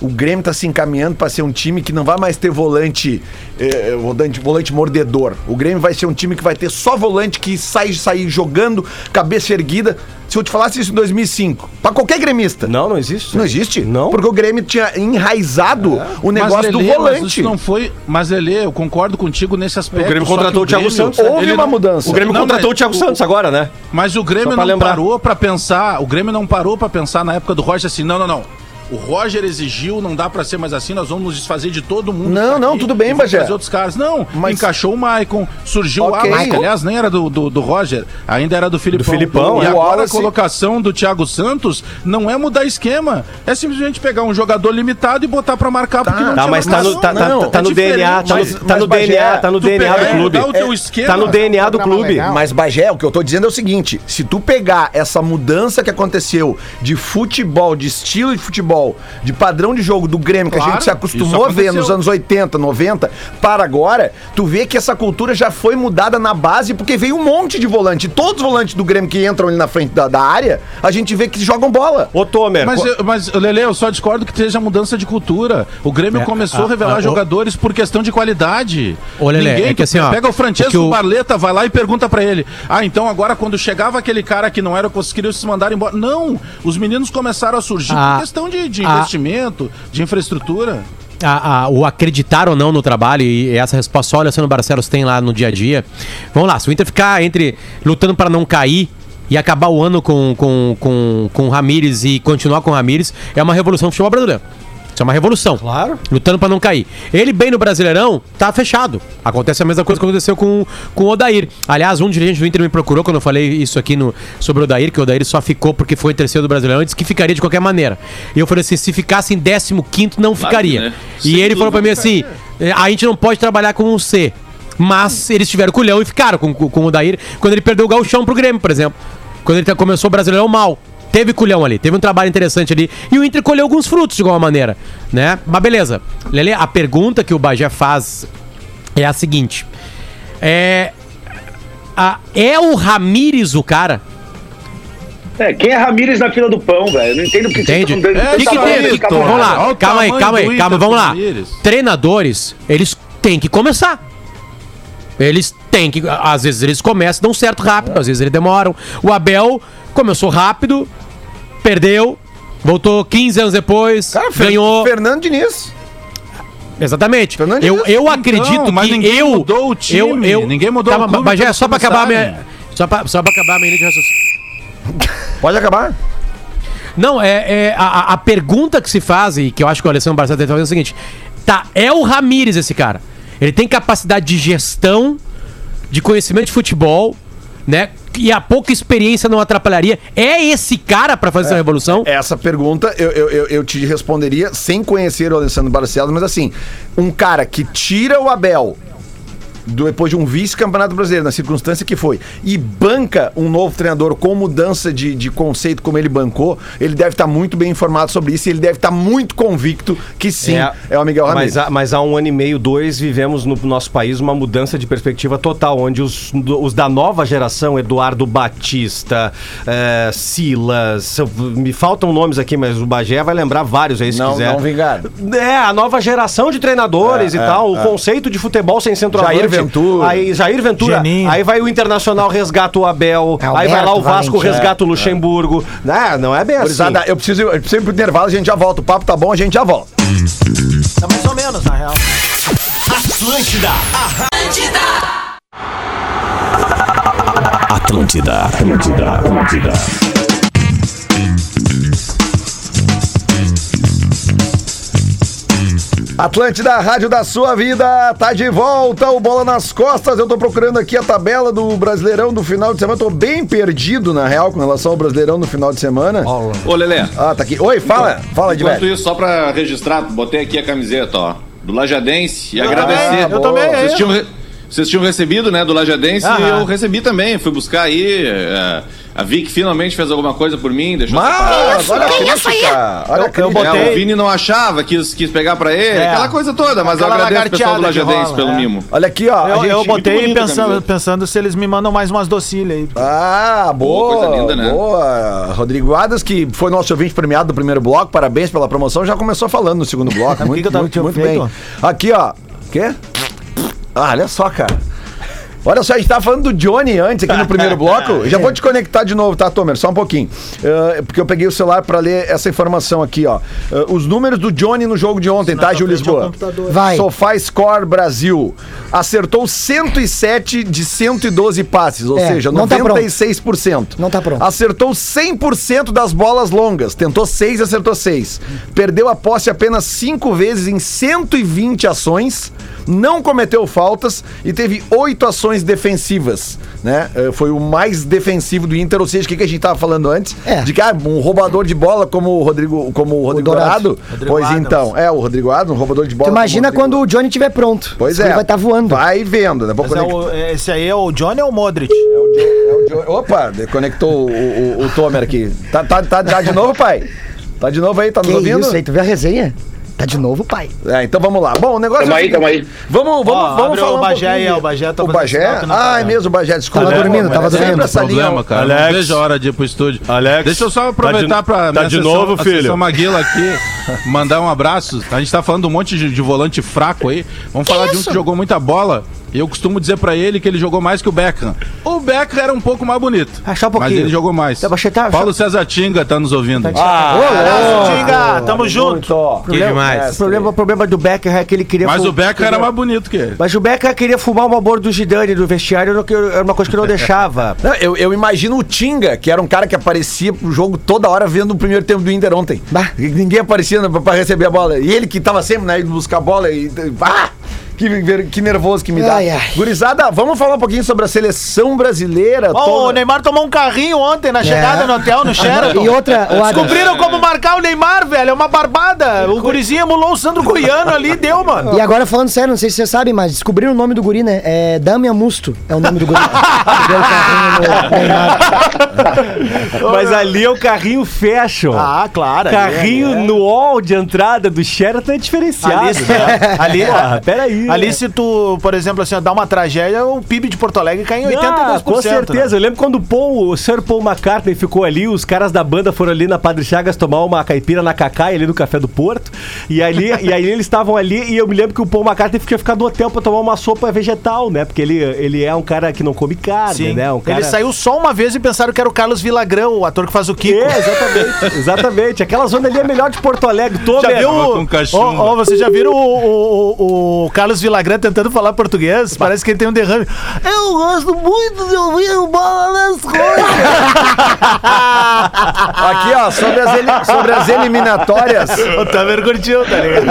O Grêmio tá se encaminhando pra ser um time que não vai mais ter volante, eh, volante, volante mordedor. O Grêmio vai ser um time que vai ter só volante que sai sair jogando, cabeça erguida. Se eu te falasse isso em 2005, pra qualquer gremista, Não, não existe. não existe? Não. Porque o Grêmio tinha enraizado o negócio Mas, Lelê, do Mas volante. isso não foi. Mas, Lelê, eu concordo contigo nesse aspecto. O Grêmio contratou o Thiago Grêmio- Santos, né? Houve ele uma não- mudança. O Grêmio Não, contratou mas o Thiago o- Santos agora, né? Mas o Grêmio não lembrar. parou pra pensar. O Grêmio não parou pra pensar na época do Roger assim: não, não, não. O Roger exigiu, não dá pra ser mais assim, nós vamos nos desfazer de todo mundo. Não, tá não, aqui tudo bem, Bagé. outros caras. Não, Mas- encaixou o Maicon, surgiu Ok. o Alan, que aliás nem era do, do, do Roger, ainda era do Filipão. Do Filipão, e é. Agora Wallace- a colocação do Thiago Santos não é mudar esquema, é simplesmente pegar um jogador limitado e botar pra marcar porque não Tá, tinha mas tá no, tá, tá- Não, tá é no DNA, tá no, diferente. tá no Mas, DNA, Bagé, tá no DNA do clube. mudar o teu É, esquema. Tá no DNA do clube. legal. Mas, Bagé, o que eu tô dizendo é o seguinte: se tu pegar essa mudança que aconteceu de futebol, de estilo de futebol, de padrão de jogo do Grêmio, que a Claro, gente se acostumou a ver nos anos 80, 90, para agora, tu vê que essa cultura já foi mudada na base, porque veio um monte de volante. Todos os volantes do Grêmio que entram ali na frente da, da área, a gente vê que jogam bola. Ô, Tomer, Mas, eu- mas, Lele, eu só discordo que seja mudança de cultura. O Grêmio É, começou a- a revelar a- o- jogadores por questão de qualidade. Ô, Lelê, é que assim, ó, pega o Francesco o o- Barleta, vai lá e pergunta pra ele: Ah, então agora quando chegava aquele cara que não era, conseguiram se mandar embora. Não, os meninos começaram a surgir A- por questão de, de a- investimento, de infraestrutura. a- a- o acreditar ou não no trabalho, e essa resposta só o Alessandro Barcelos tem lá no dia a dia. Vamos lá, se o Inter ficar entre lutando para não cair e acabar o ano com, com, com, com o Ramires e continuar com o Ramires, é uma revolução do futebol brasileiro. Isso é uma revolução. Claro. Lutando pra não cair. Ele bem no Brasileirão, tá fechado. Acontece a mesma coisa que aconteceu com, com o Odair. Aliás, um dirigente do Inter me procurou quando eu falei isso aqui no, sobre o Odair, que o Odair só ficou porque foi terceiro do Brasileirão e disse que ficaria de qualquer maneira. E eu falei assim, se ficasse em 15 não ficaria. né? E Sem ele falou pra mim assim, "É, a gente não pode trabalhar com um C. Mas eles tiveram culhão e ficaram com, com, o Odair quando ele perdeu o gauchão pro Grêmio, por exemplo. Quando ele tá- começou o Brasileirão mal. Teve culhão ali, teve um trabalho interessante ali. E o Inter colheu alguns frutos de alguma maneira, né? Mas beleza. Lele, a pergunta que o Bagé faz é a seguinte. É... a- é o Ramires o cara? É, quem é Ramires na fila do pão, velho? Eu não entendo porque Entende? vocês estão É, O que, que. Vamos Olha lá, o calma aí, calma aí, Inter calma, vamos lá. Ramires. Treinadores, eles têm que começar. Eles têm que. Às vezes eles começam, dão certo rápido, às vezes eles demoram. O Abel começou rápido, perdeu, voltou 15 anos depois, Cara, ganhou. Fernando Diniz. Exatamente. Fernando Eu, Diniz. eu acredito Então, mas que ninguém eu. mudou o time, eu, eu, ninguém mudou tá, o mas- clube Mas já é só pra eles acabar a minha. Só pra, só pra acabar a minha linha de raciocínio. Pode acabar? Não, é, é a, a- a pergunta que se faz, e que eu acho que o Alessandro Barcelos deve fazer é o seguinte: tá, é o Ramires esse cara. Ele tem capacidade de gestão, de conhecimento de futebol, né? E a pouca experiência não atrapalharia. É esse cara pra fazer essa revolução? Essa pergunta eu, eu, eu, te responderia sem conhecer o Alessandro Barcelos, mas assim, um cara que tira o Abel depois de um vice-campeonato brasileiro, na circunstância que foi, e banca um novo treinador com mudança de, de conceito como ele bancou, ele deve estar muito bem informado sobre isso e ele deve estar muito convicto que sim, é, o Miguel Ramírez. Mas há, mas há um ano e meio, dois, vivemos no nosso país uma mudança de perspectiva total, onde os, os da nova geração, Eduardo Batista, eh, Silas, me faltam nomes aqui, mas o Bagé vai lembrar vários aí se não, quiser. não vingaram. É, a nova geração de treinadores É, e é, tal, o é. conceito de futebol sem centroavante. Jair Ventura. Aí Jair Ventura. Geninho. Aí vai o Internacional resgata o Abel. Alberto, aí vai lá o Vasco Valentim. resgata o Luxemburgo. Não, não é bem assim. Gurizada, eu preciso, eu preciso ir pro intervalo, a gente já volta. O papo tá bom, a gente já volta. Tá mais ou menos, na real. Atlântida, Atlântida, Atlântida. Atlântida, a rádio da sua vida, tá de volta, o Bola nas Costas. Eu tô procurando aqui a tabela do Brasileirão do final de semana. Tô bem perdido, na real, com relação ao Brasileirão do final de semana. Ô, Lelé. Ah, tá aqui. Oi, fala. Fala de Enquanto velho. isso, só pra registrar, botei aqui a camiseta, ó, do Lajadense e agradecer. eu também, é. Vocês tinham, re- vocês tinham recebido, né, do Lajadense e Aham. eu recebi também. Fui buscar aí. é, a Vic finalmente fez alguma coisa por mim, deixou Mas, olha a Quem é essa aí? crítica. Olha a Eu- eu botei- É, o Vini não achava, quis, quis pegar pra ele, É. aquela coisa toda, mas Aquela eu agradeço o pessoal do Lajadense pelo é. mimo. Olha aqui, ó. Eu, gente- eu botei muito pensando, pensando se eles me mandam mais umas docilhas aí. Ah, boa, coisa linda, né? boa. Rodrigo Adas, que foi nosso ouvinte premiado do primeiro bloco, parabéns pela promoção, já começou falando no segundo bloco. Muito, muito, muito feito? bem. Aqui, ó. Quê? Ah, olha só, cara. Olha só, a gente tava falando do Johnny antes aqui no primeiro bloco. Já vou te conectar de novo, tá, Tomer? Só um pouquinho. Eh, porque eu peguei o celular pra ler essa informação aqui, ó. Eh, os números do Johnny no jogo de ontem, tá, Gil Lisboa? Vai. Sofá Score Brasil. Acertou 107 de 112 passes, ou É, seja, não tá pronto. 96%. Não tá pronto. Acertou 100% das bolas longas. Tentou 6 e acertou 6. Perdeu a posse apenas 5 vezes em 120 ações. Não cometeu faltas e teve 8 ações defensivas. Né? Eh, Foi o mais defensivo do Inter. Ou seja, o que, que a gente tava falando antes? É. De que ah, um roubador de bola como o Rodrigo, como o Rodrigo Dourado. Dourado. Pois Adams. então, é, o Rodrigo Adams, um roubador de Tu bola. imagina como o quando Rodrigo- o Johnny estiver pronto. Pois Ele é. vai estar voando. Vai vendo, né? É conectar. o- esse aí é o Johnny ou o Modric? Opa, conectou o, o, o Tomer aqui. Tá, tá, tá, tá de novo, pai? Tá de novo aí? Tá nos Que ouvindo? isso aí, tu viu a resenha? Tá de novo, pai. É, então vamos lá. Bom, o negócio Tamo é aí, tamo aí. Vamos, vamos, Ó, vamos falar o um Bagé pouquinho. aí, ó, o Bagé tá O Bagé? tá Ah, é mesmo, o Bagé, desculpa. Tava dormindo, tava dormindo. essa linha. problema, cara. Alex. Não vejo a hora de ir pro estúdio. Alex, Deixa eu só aproveitar tá de- pra. tá de sessão- novo, filho? sessão Maguila aqui, mandar um abraço. A gente tá falando um monte de, de volante fraco aí. Vamos falar de um que jogou muita bola. E eu costumo dizer pra ele que ele jogou mais que o Beckham. O Beckham era um pouco mais bonito. Ah, só um Mas pouquinho. ele jogou mais. Tá, mas tá- Paulo César Tinga tá nos ouvindo. Abraço, Tinga, tamo junto. Que demais. O problema, o problema do Becker é que ele queria. Mas fu- o Beckham era queria- mais bonito que ele. Mas o Becker queria fumar uma borda do Zidane do vestiário, era uma coisa que não deixava. Não, eu, eu imagino o Tinga, que era um cara que aparecia pro jogo toda hora vendo o primeiro tempo do Inter ontem. Bah. Ninguém aparecia né, pra, receber a bola. E ele que tava sempre né, indo buscar a bola e. Ah! Que, que nervoso que me dá. Ai, ai. Gurizada, vamos falar um pouquinho sobre a seleção brasileira. Ó, Toda- o Neymar tomou um carrinho ontem na chegada no hotel, no Sheraton. E outra. Descobriram como marcar o Neymar, velho. É uma barbada. O gurizinho emulou o Sandro Goiano ali e deu, mano. E agora falando sério, não sei se vocês sabem, mas descobriram o nome do guri, né? É Damian Musto, é o nome do guri. No. Mas ali é o carrinho fashion. Ah, claro. ali- carrinho ali é- no hall de entrada do Sheraton é diferenciado. Ali, né? ali, Porra, peraí. Ali né? se tu, por exemplo, assim, ó, dá uma tragédia, o PIB de Porto Alegre cai em 82%. Ah, com certeza. né? Eu lembro quando o Paul, o Sir Paul McCartney ficou ali, os caras da banda foram ali na Padre Chagas tomar uma caipira na Cacai, ali no Café do Porto. E, ali, e aí eles estavam ali e eu me lembro que o Paul McCartney tinha ficado no hotel pra tomar uma sopa vegetal, né? Porque ele, ele é um cara que não come carne, Sim. né? Um cara... Ele saiu só uma vez e pensaram que era o Carlos Vilagrão, o ator que faz o Kiko. É, exatamente. exatamente. Aquela zona ali é melhor de Porto Alegre. Tô, Já velho. viu com cachumba. Ó, ó, Você já viram o, o, o- o Carlos Villagrán tentando falar português? Parece que ele tem um derrame. Eu gosto muito de ouvir o bola nas coisas. Aqui, ó, sobre as, eli- sobre as eliminatórias. o Tamer curtiu, tá ligado?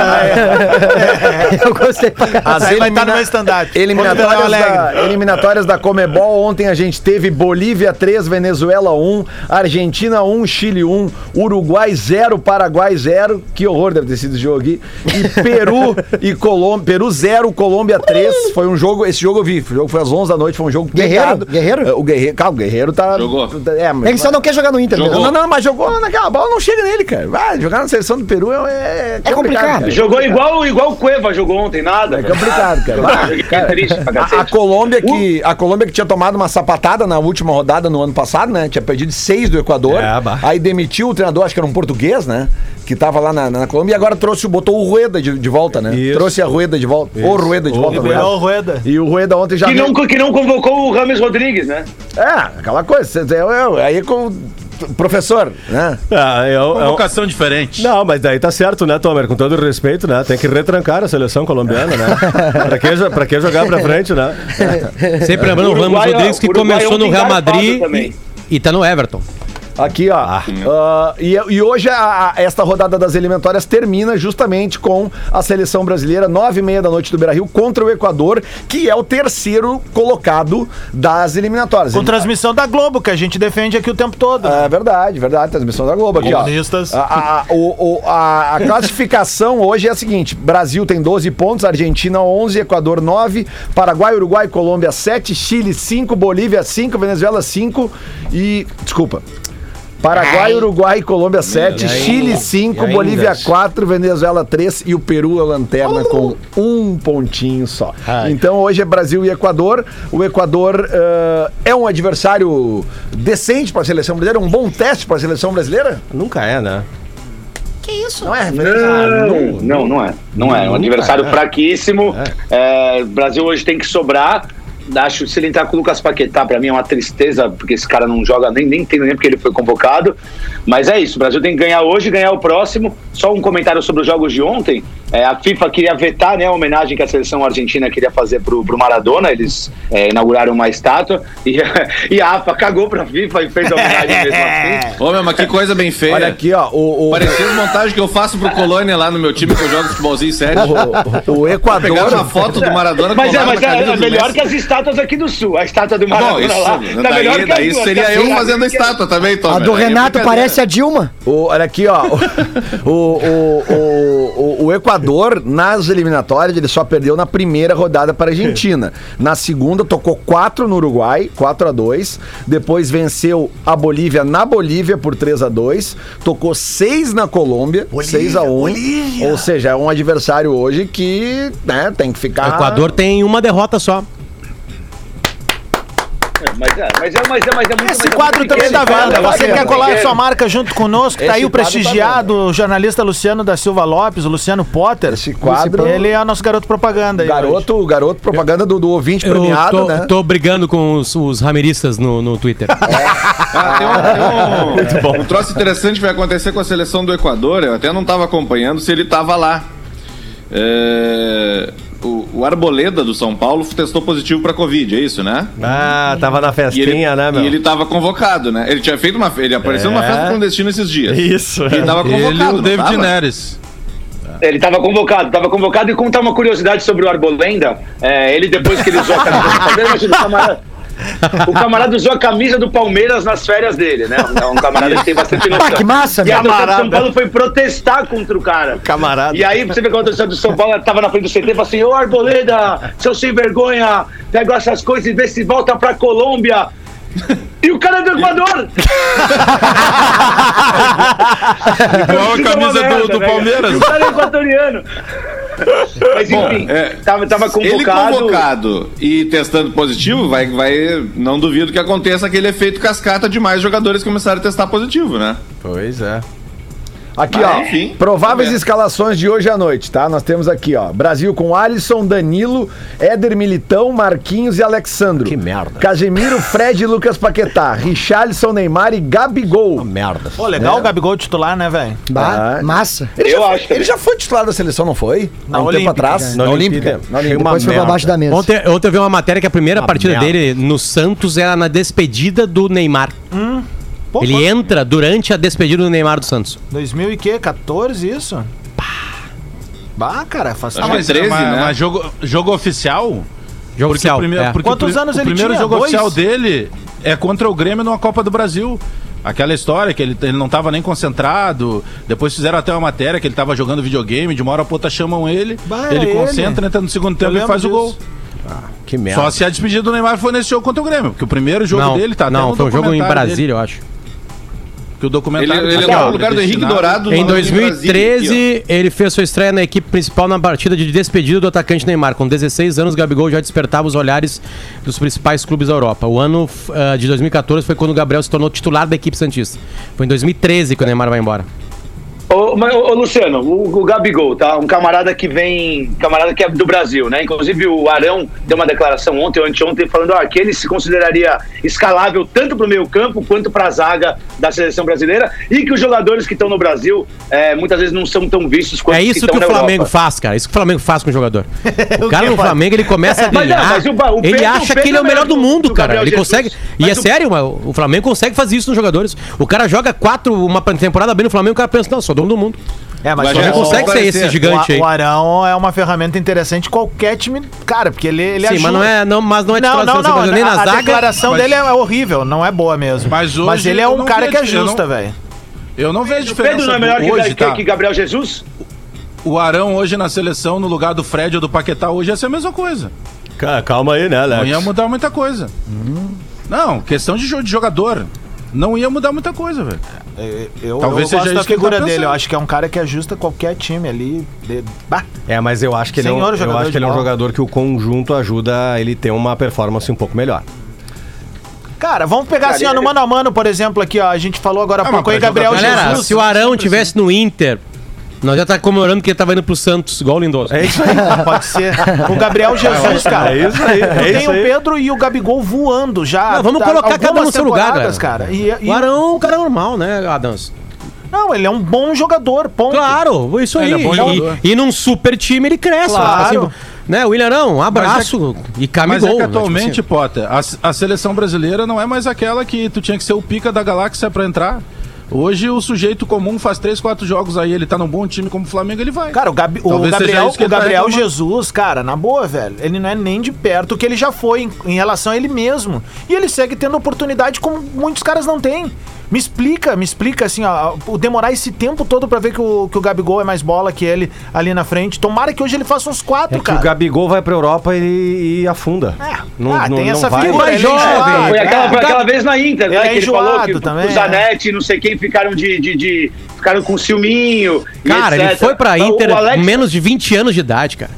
Eu gostei pra caralho. As Aí vai estar elimina- no meu stand-up. Eliminatórias da, eliminatórias da Comebol. Ontem a gente teve Bolívia 3, Venezuela 1, Argentina 1, Chile 1, Uruguai 0, Paraguai 0. Que horror deve ter sido esse jogo aqui. E Peru e Colômbia. Peru 0, Colômbia 3. Foi um jogo. Esse jogo eu vi. O jogo foi às 11 da noite. Foi um jogo Guerreiro? pegado. Guerreiro? É, O Guerreiro. Calma, o Guerreiro tá. Jogou. É, mas- Ele só não quer jogar no Inter, Jogou. mesmo. não, não, mas jogou naquela bola, não chega nele, cara. Vai, jogar na seleção do Peru é, É complicado. cara. Jogou igual, igual o Cueva jogou ontem, nada. É complicado, cara. Ah, joguei triste pra A, a cacete. Colômbia que a Colômbia que tinha tomado uma sapatada na última rodada no ano passado, né? Tinha perdido seis do Equador. É, bah. aí demitiu o treinador, acho que era um português, né? Que tava lá na, na Colômbia e agora trouxe, botou o Rueda de, de volta, né? Isso. Trouxe a Rueda de volta. O Rueda de volta no Liberou o. Rueda. E o Rueda ontem já. Que não, que não convocou o Rames Rodrigues, né? É, aquela coisa. eu- eu- Aí com. Professor, né? Ah, eu, eu- Convocação diferente. Não, mas daí tá certo, né, Tomer? Com todo respeito, né? Tem que retrancar a seleção colombiana, né? pra, que, pra que jogar pra frente, né? Sempre lembrando o Ramos Rodrigues que Uruguai começou no ontem Real garfado Madrid e, e tá no Everton. Aqui, ó. Ah, e, e hoje a- a- esta rodada das eliminatórias termina justamente com a seleção brasileira, nove e meia da noite do Beira Rio, contra o Equador, que é o terceiro colocado das eliminatórias. Com transmissão da Globo, que a gente defende aqui o tempo todo. É verdade, verdade. Transmissão da Globo aqui, ó. Comunistas. A, a- o- o- a- a classificação hoje é a seguinte: Brasil tem 12 pontos, Argentina 11, Equador 9, Paraguai, Uruguai, Colômbia 7, Chile 5, Bolívia 5, Venezuela 5 e. Desculpa. Paraguai, Uruguai, Colômbia 7, Chile 5, e ainda? Bolívia 4, Venezuela 3 e o Peru a lanterna com um pontinho só. Então hoje é Brasil e Equador. O Equador eh, é um adversário decente para a seleção brasileira, um bom teste para a seleção brasileira? Nunca é, né? Não é? Não, não, não é. Não é. Um adversário fraquíssimo. É, o Brasil hoje tem que sobrar. Acho que se ele entrar com o Lucas Paquetá, pra mim é uma tristeza, porque esse cara não joga, nem, nem entendo nem porque ele foi convocado. Mas é isso, o Brasil tem que ganhar hoje e ganhar o próximo. Só um comentário sobre os jogos de ontem. É, a FIFA queria vetar né, a homenagem que a seleção argentina queria fazer pro, pro Maradona. Eles é, inauguraram uma estátua e, e a AFA cagou pra FIFA e fez a homenagem mesmo assim. Ô, meu, mas que coisa bem feia. Olha aqui, ó. O, o, Parecendo montagem que eu faço pro Colônia lá no meu time que eu jogo futebolzinho sério. o, o Pegaram Equador. uma foto do Maradona Mas é, mas é, é melhor que as estátuas aqui do Sul. A estátua do Bom, Maradona isso, lá. Tá melhor daí, que as daí duas, seria que eu as- fazendo a estátua também, Tom. A do Renato parece a Dilma. O, olha aqui, ó. O, o, o, o, o Equador, nas eliminatórias, ele só perdeu na primeira rodada para a Argentina. Na segunda, tocou 4 no Uruguai, 4 a 2 Depois venceu a Bolívia na Bolívia por 3 a 2 Tocou 6 na Colômbia, 6 a 1 Ou seja, é um adversário hoje que né, tem que ficar. O Equador tem uma derrota só. Mas é, mas é, mas é, mas é muito Esse mas é quadro muito também pequeno, tá vendo. cara, Você quer colar pequeno. sua marca junto conosco? Tá aí o tá prestigiado jornalista Luciano da Silva Lopes, o Luciano Potter. Esse quadro- Ele é o nosso garoto propaganda aí. hoje. Garoto, garoto propaganda do, do ouvinte Eu premiado, tô, né? tô brigando com os, os ramiristas no, no Twitter. Ah, tem um, tem um, um troço interessante vai acontecer com a seleção do Equador. Eu até não estava acompanhando se ele estava lá. É, o, o Arboleda do São Paulo testou positivo para Covid, é isso, né? Ah, tava na E ele, festinha, né, meu? e ele estava convocado, né? Ele tinha feito uma. Ele apareceu numa É. festa clandestina esses dias. Isso. Ele estava convocado. Ele e o não David tava? Neres. Ele tava convocado, tava convocado e contar uma curiosidade sobre o Arbolenda. É, ele depois que ele usou a camisa do Palmeiras, o camarada, usou a camisa do Palmeiras nas férias dele, né? É um camarada que tem bastante noção. Pá, que massa, E a torcida camarada. do São Paulo foi protestar contra o cara. Camarada. E aí, você ver quando a torcida do São Paulo tava na frente do CT e falou assim: Ô Arboleda, seu sem vergonha, pega essas coisas e vê se volta pra Colômbia. E o cara é do Equador! Igual a Isso é camisa do, merda, do? Palmeiras. E o cara é equatoriano. Mas enfim, é, tava, tava Ele convocado. convocado e testando positivo, vai, vai. Não duvido que aconteça aquele efeito cascata de mais jogadores começarem a testar positivo, né? Pois é. Aqui, Mas, ó. enfim, prováveis ver. escalações de hoje à noite, tá? Nós temos aqui, ó. Brasil com Alisson, Danilo, Éder Militão, Marquinhos e Alexandro. Que merda. Casemiro, Fred e Lucas Paquetá. Richarlison, Neymar e Gabigol. Merda. Pô, legal o Gabigol titular, né, velho? Bah, Ah. massa. Ele, Eu já, acho foi, ele já foi titular da seleção, não foi? Na Há um Olímpica, tempo atrás. Na Na Olímpica. Olímpica. Na Olímpica. Depois foi pra baixo da mesa. Ontem, ontem eu vi uma matéria que a primeira Uma partida merda. dele no Santos era na despedida do Neymar. Pô, Ele entra durante a despedida do Neymar do Santos. 2000 e quê? 14 isso? Bah, cara, faz é 13, mas, né? mas jogo, jogo oficial? Jogo Porque oficial. o primeiro, é. porque Quantos o, pri- anos o ele primeiro tinha? jogo Dois? oficial dele é contra o Grêmio numa Copa do Brasil. Aquela história que ele, ele não estava nem concentrado. Depois fizeram até uma matéria que ele estava jogando videogame. De uma hora pra outra chamam ele. Bah, ele é concentra, ele. entra no segundo tempo e faz o gol. disso. Que merda. Só se a despedida do Neymar foi nesse jogo contra o Grêmio. Porque o primeiro jogo não, dele tá até não no foi um jogo em Brasília, dele, eu acho. Que o Ele, documentário ele tá entrou lá, no lugar do Henrique destinado- Dourado. Em no- Brasília, 2013, aqui, ele fez sua estreia na equipe principal na partida de despedida do atacante Neymar. Com 16 anos, Gabigol já despertava os olhares dos principais clubes da Europa. O ano ah, de 2014 foi quando o Gabriel se tornou titular da equipe Santista. Foi em 2013 que o Neymar vai embora. Ô, mas, ô, Luciano, o, o Gabigol, tá? Um camarada que vem. Camarada que é do Brasil, né? Inclusive o Arão deu uma declaração ontem ou anteontem falando ó, que ele se consideraria escalável tanto para o meio-campo quanto para a zaga da seleção brasileira e que os jogadores que estão no Brasil é, muitas vezes não são tão vistos quanto É isso que estão o Flamengo Europa. faz, cara. Isso que o Flamengo faz com o jogador. O cara que no? Flamengo, ele começa a Mas não, ganhar. mas o o ele Pedro- acha que ele é o melhor do do- mundo, do cara. Gabriel Ele Jesus. consegue. E Mas é o- sério, mano, o Flamengo consegue fazer isso nos jogadores. O cara joga quatro, uma temporada bem no Flamengo, o cara pensa, não, sou dono do mundo. É, mas Mas o- consegue ser esse gigante o, aí. o Arão é uma ferramenta interessante qualquer time, cara, porque ele, ele Sim, mas não é, não, mas não é Não, não, não. nem a, na a zaga. declaração mas- dele é horrível, não é boa mesmo. Mas hoje ele é um não cara que ajusta, não- velho. Eu não vejo O diferença Pedro não é melhor do- que, hoje, que, tá? que Gabriel Jesus? O Arão hoje na seleção, no lugar do Fred ou do Paquetá, hoje ia ser a mesma coisa. Ca- Calma aí, né, Não Alex? ia mudar muita coisa. Não, questão de jogador. Não ia mudar muita coisa, velho. Eu, Talvez eu seja gosto da figura tá dele. Eu pensando. acho que é um cara que ajusta qualquer time ali. De... Bah, É, mas eu acho que ele é um, Senhor eu jogador acho que ele é um jogador que o conjunto ajuda ele ter uma performance um pouco melhor. Cara, vamos pegar assim, ó, no mano a mano, por exemplo, aqui, ó. A gente falou agora há Ah, pouco aí, Gabriel jogador- Galera, Jesus. se o Arão tivesse no Inter, nós já tá comemorando que ele tava indo pro Santos, igual o Lindoso. É isso aí. Pode ser. O Gabriel Jesus, cara. É isso aí, é Tem isso o aí. Pedro e o Gabigol voando já. Não, vamos colocar cada um no seu lugar, galera. cara. E, e- O Arão é um cara normal, né, Adams? Não, ele é um bom jogador, ponto. Claro, isso aí. É e, e num super time ele cresce. Claro. Assim, né, William Arão, um abraço e Mas camigol. é que né, atualmente, tipo Potter, a, a seleção brasileira não é mais aquela que tu tinha que ser o pica da galáxia pra entrar. Hoje o sujeito comum faz três, quatro jogos aí, ele tá num bom time como o Flamengo, ele vai. Cara, o, Gabi- o Gabriel, o tá Gabriel. Jesus, cara, na boa, velho, ele não é nem de perto o que ele já foi em, em relação a ele mesmo. E ele segue tendo oportunidade como muitos caras não têm. Me explica, me explica assim, ó, o demorar esse tempo todo pra ver que o, que o Gabigol é mais bola que ele ali na frente. Tomara que hoje ele faça uns quatro, É que cara. o Gabigol vai pra Europa e, e afunda. É. Ah, tem essa vai. figura, ele é jovem. enjoado. Foi É. aquela, foi aquela vez na Inter, Ele né? é que ele falou enjoado que também, o Zanetti, não sei quem, ficaram de. de, de- ficaram com ciúminho. e Cara, ele foi pra Então, Inter com menos de 20 anos de idade, cara.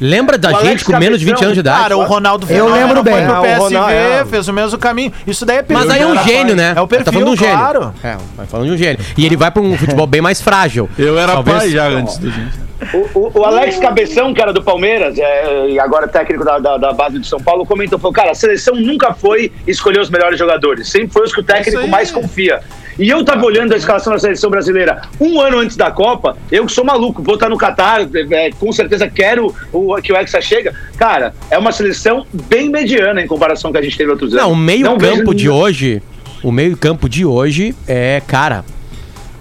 Lembra da O Alex gente com menos de 20 Cabeção, anos de idade? Cara, o Ronaldo Eu lembro bem. foi pro Ah, o PSV, Ronaldo, é. fez o mesmo caminho. Isso daí é Mas aí é um perfil, gênio, né? É o perfil, tá falando de um gênio. claro. É, vai falando de um gênio. E ele vai pra um futebol bem mais frágil. Eu era Talvez- pai já antes do gente. O, o- o Alex Cabeção, cara do Palmeiras, é, e agora técnico da, da, da base de São Paulo, comentou: falou, cara, a seleção nunca foi escolher os melhores jogadores, sempre foi os que o Isso técnico mais confia. E eu tava olhando a escalação da seleção brasileira um ano antes da Copa, eu que sou maluco, vou estar no Catar, é, com certeza quero o, que o Hexa chega. Cara, é uma seleção bem mediana em comparação com que a gente teve outros anos. Não, o meio Não campo vejo- de hoje, o meio campo de hoje é, cara,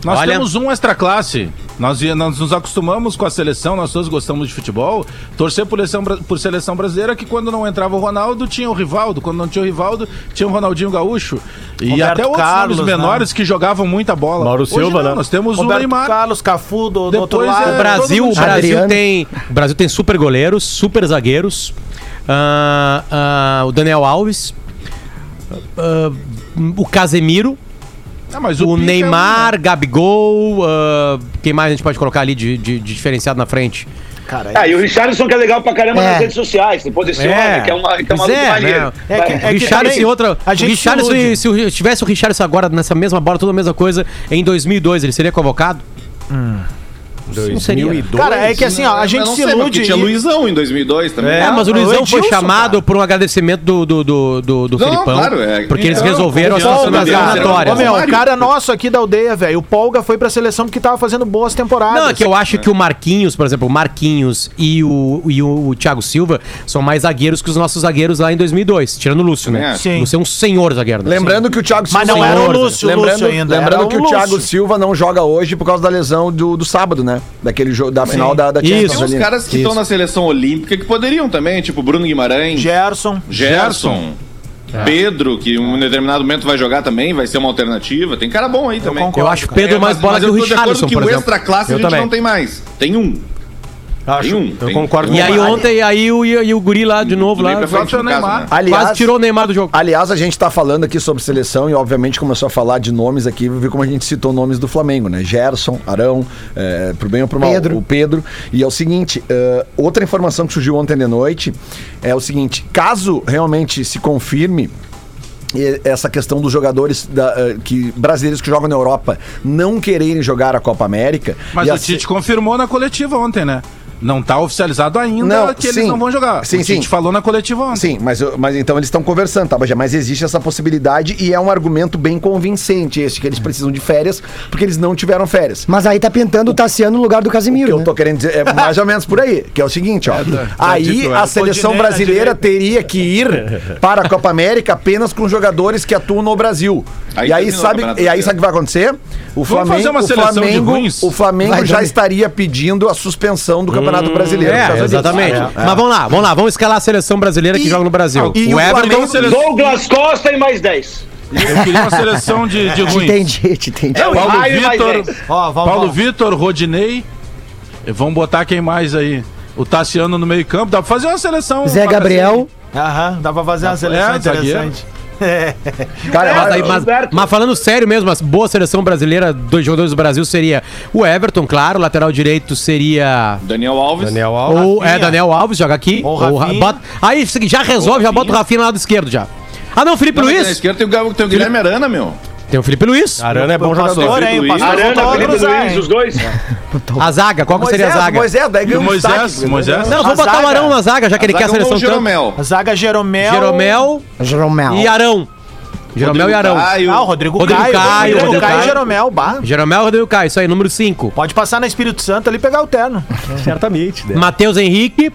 Nós Olha- temos um extra classe. Nós, nós nos acostumamos com a seleção, nós todos gostamos de futebol. Torcer por seleção, por seleção brasileira que quando não entrava o Ronaldo, tinha o Rivaldo. Quando não tinha o Rivaldo, tinha o Ronaldinho Gaúcho. E Roberto até outros Carlos, nomes né? menores que jogavam muita bola. Mauro Hoje Silva, não, né? Nós temos o Roberto Neymar. Carlos, Cafu do, do outro Depois lado. é- O Brasil, o Brasil Adriano. tem, o Brasil tem super goleiros, super zagueiros. Ah, ah, o Daniel Alves, ah, o Casemiro, Ah, mas o, pica é um, Neymar, né? Gabigol. ah, quem mais a gente pode colocar ali de, de- de diferenciado na frente? Cara, Ah, e o Richardson que é legal pra caramba É. nas redes sociais, se posiciona, É. que é uma, que é uma é, né? É que- o é também e outra. a o gente se Richarlison, ilude. se o- tivesse o Richarlison agora nessa mesma bola, toda a mesma coisa, em 2002, ele seria convocado? Seria. 2002. Cara, é que assim, ó, a gente não se sei, ilude. Tinha e- Luizão em 2002 também. É, mas o Luizão foi Edilson, chamado cara. por um agradecimento do, do, do, do, do Não, Filipão. claro, é. Porque eles Então, resolveram as situações. Ô, meu, o cara nosso aqui da aldeia, velho. O Polga foi pra seleção porque tava fazendo boas temporadas. Não, é que eu acho que o Marquinhos, por exemplo, o Marquinhos e o, e o, o Thiago Silva são mais zagueiros que os nossos zagueiros lá em 2002, tirando o Lúcio, né? É. Sim. Lúcio é um senhor zagueiro. né? Lembrando que o Thiago Mas não era o Lúcio, lembrando, Lúcio ainda, Lembrando que o Thiago. Silva não joga hoje por causa da lesão do, do sábado, né? Daquele jogo da final da, da Champions Isso. Tem uns caras que estão na seleção olímpica que poderiam também, tipo Bruno Guimarães, Gerson. Gerson, Pedro, que em um determinado momento vai jogar também, vai ser uma alternativa. Tem cara bom aí também. concordo. Eu acho o Pedro É, mais mas- bola mas que o eu tô de acordo Richarlison, que por o exemplo. extra classe Eu a gente também. não tem mais. Tem um. Acho, um, eu concordo E com aí ontem, aí o, e o guri lá de novo lá, frente, no caso, Neymar. né? Aliás, quase tirou o Neymar do jogo. Aliás, a gente tá falando aqui sobre seleção e, obviamente, começou a falar de nomes aqui, viu como a gente citou nomes do Flamengo, né? Gerson, Arão, é, pro bem ou pro mal, Pedro. o Pedro. E é o seguinte: é, outra informação que surgiu ontem de noite é o seguinte: caso realmente se confirme e- essa questão dos jogadores da, eh, que, brasileiros que jogam na Europa não quererem jogar a Copa América. Mas E o Tite confirmou na coletiva ontem, né? Não tá oficializado ainda Não, que eles sim. não vão jogar. Sim, o Tite sim. falou na coletiva ontem. Sim, mas, mas então eles estão conversando, tá? Mas existe essa possibilidade e é um argumento bem convincente esse, que eles precisam de férias, porque eles não tiveram férias. Mas aí tá pintando o Tassiano no lugar do O que Casimiro, eu né? tô querendo dizer é mais ou menos por aí, que é o seguinte, ó. aí titular. a seleção brasileira teria que ir para a Copa América apenas com jogadores que atuam no Brasil. Aí e aí sabe, e aí sabe o que vai acontecer? O fazer Flamengo, uma o Flamengo, ruins? o Flamengo Vai já também. estaria pedindo a suspensão do Campeonato Brasileiro. por É, causa disso. exatamente. Mas vamos lá, vamos lá, vamos escalar a seleção brasileira que E- joga no Brasil. e o o Everton. Flamengo- Douglas Costa e mais 10. Eu queria uma seleção de, de Te ruins. entendi, te entendi. É o Paulo Vitor, 10. Ó, vamos, Paulo. Vitor, Rodinei. Vamos botar quem mais aí? O Tassiano no meio campo. Dá pra fazer uma seleção. Zé Gabriel. Aham, dá pra fazer uma seleção é, zagueiro. interessante. Cara, Mas, aí, mas- mas falando sério mesmo, a boa seleção brasileira, dois jogadores do Brasil seria o Everton, claro, lateral direito seria. Daniel Alves. Daniel Alves. Ou é Daniel Alves, joga aqui. Ou Ou bota- aí já resolve, já bota o Rafinha no lado esquerdo já. Ah, não, Felipe Não, mas na Luiz. esquerda tem o, tem o Guilherme Arana, meu. Tem o Felipe Luiz. Arana é bom jogador. pastor, hein? O pastor Arana, a Felipe Luiz, os dois. A zaga, qual que seria a Moisés, zaga? Moisés, daí ganhou o Moisés. Moisés. Não, vamos A botar o. Arão na zaga, já que ele quer a zaga seleção. Jeromel. A zaga Jeromel. Jeromel Jeromel. e Arão. Jeromel e Arão. Caio. Ah, o Rodrigo, Rodrigo Caio. Caio, Rodrigo, Caio e. Jeromel, bah. Jeromel e Rodrigo Caio, isso aí, número 5. Pode passar na Espírito Santo ali e pegar o terno. Certamente. né? Matheus Henrique,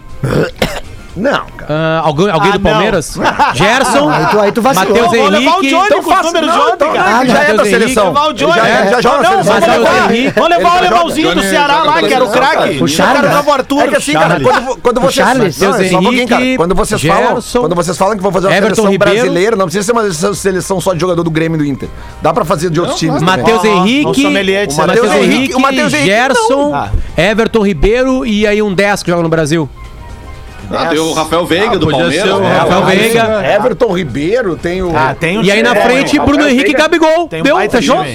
Não, cara. ah, alguém, alguém Ah, do não. Palmeiras? Gerson, Aí tu, aí tu vacilou. Matheus Vamos levar o Henrique. Johnny Então com os números não, de ontem, então cara. ele já é da Matheus Henrique, seleção. levar o Johnny. Ele já, É. já joga Não, na vamos seleção. Matheus levar, Henrique. vamos levar o Ele alemãozinho joga. do Ceará lá, joga que era o craque. O cara Charles. novo Arthur. É que assim, cara, quando, quando vocês, Charles. não, é só um Matheus pouquinho, cara. Henrique, Quando vocês falam, Gerson, quando vocês falam que vão fazer uma Everton seleção Ribeiro. brasileira, não precisa ser uma seleção- seleção só de jogador do Grêmio e do Inter. Dá pra fazer de outros times. também. Matheus ó, Henrique, o sommelier de o Ah, tem o Rafael Veiga Ah, do Palmeiras. ser o né? Rafael Veiga. Everton Ribeiro, tem o. Ah, tem um E aí na frente, Bruno Henrique e. Gabigol. Tem Deu, baita fechou?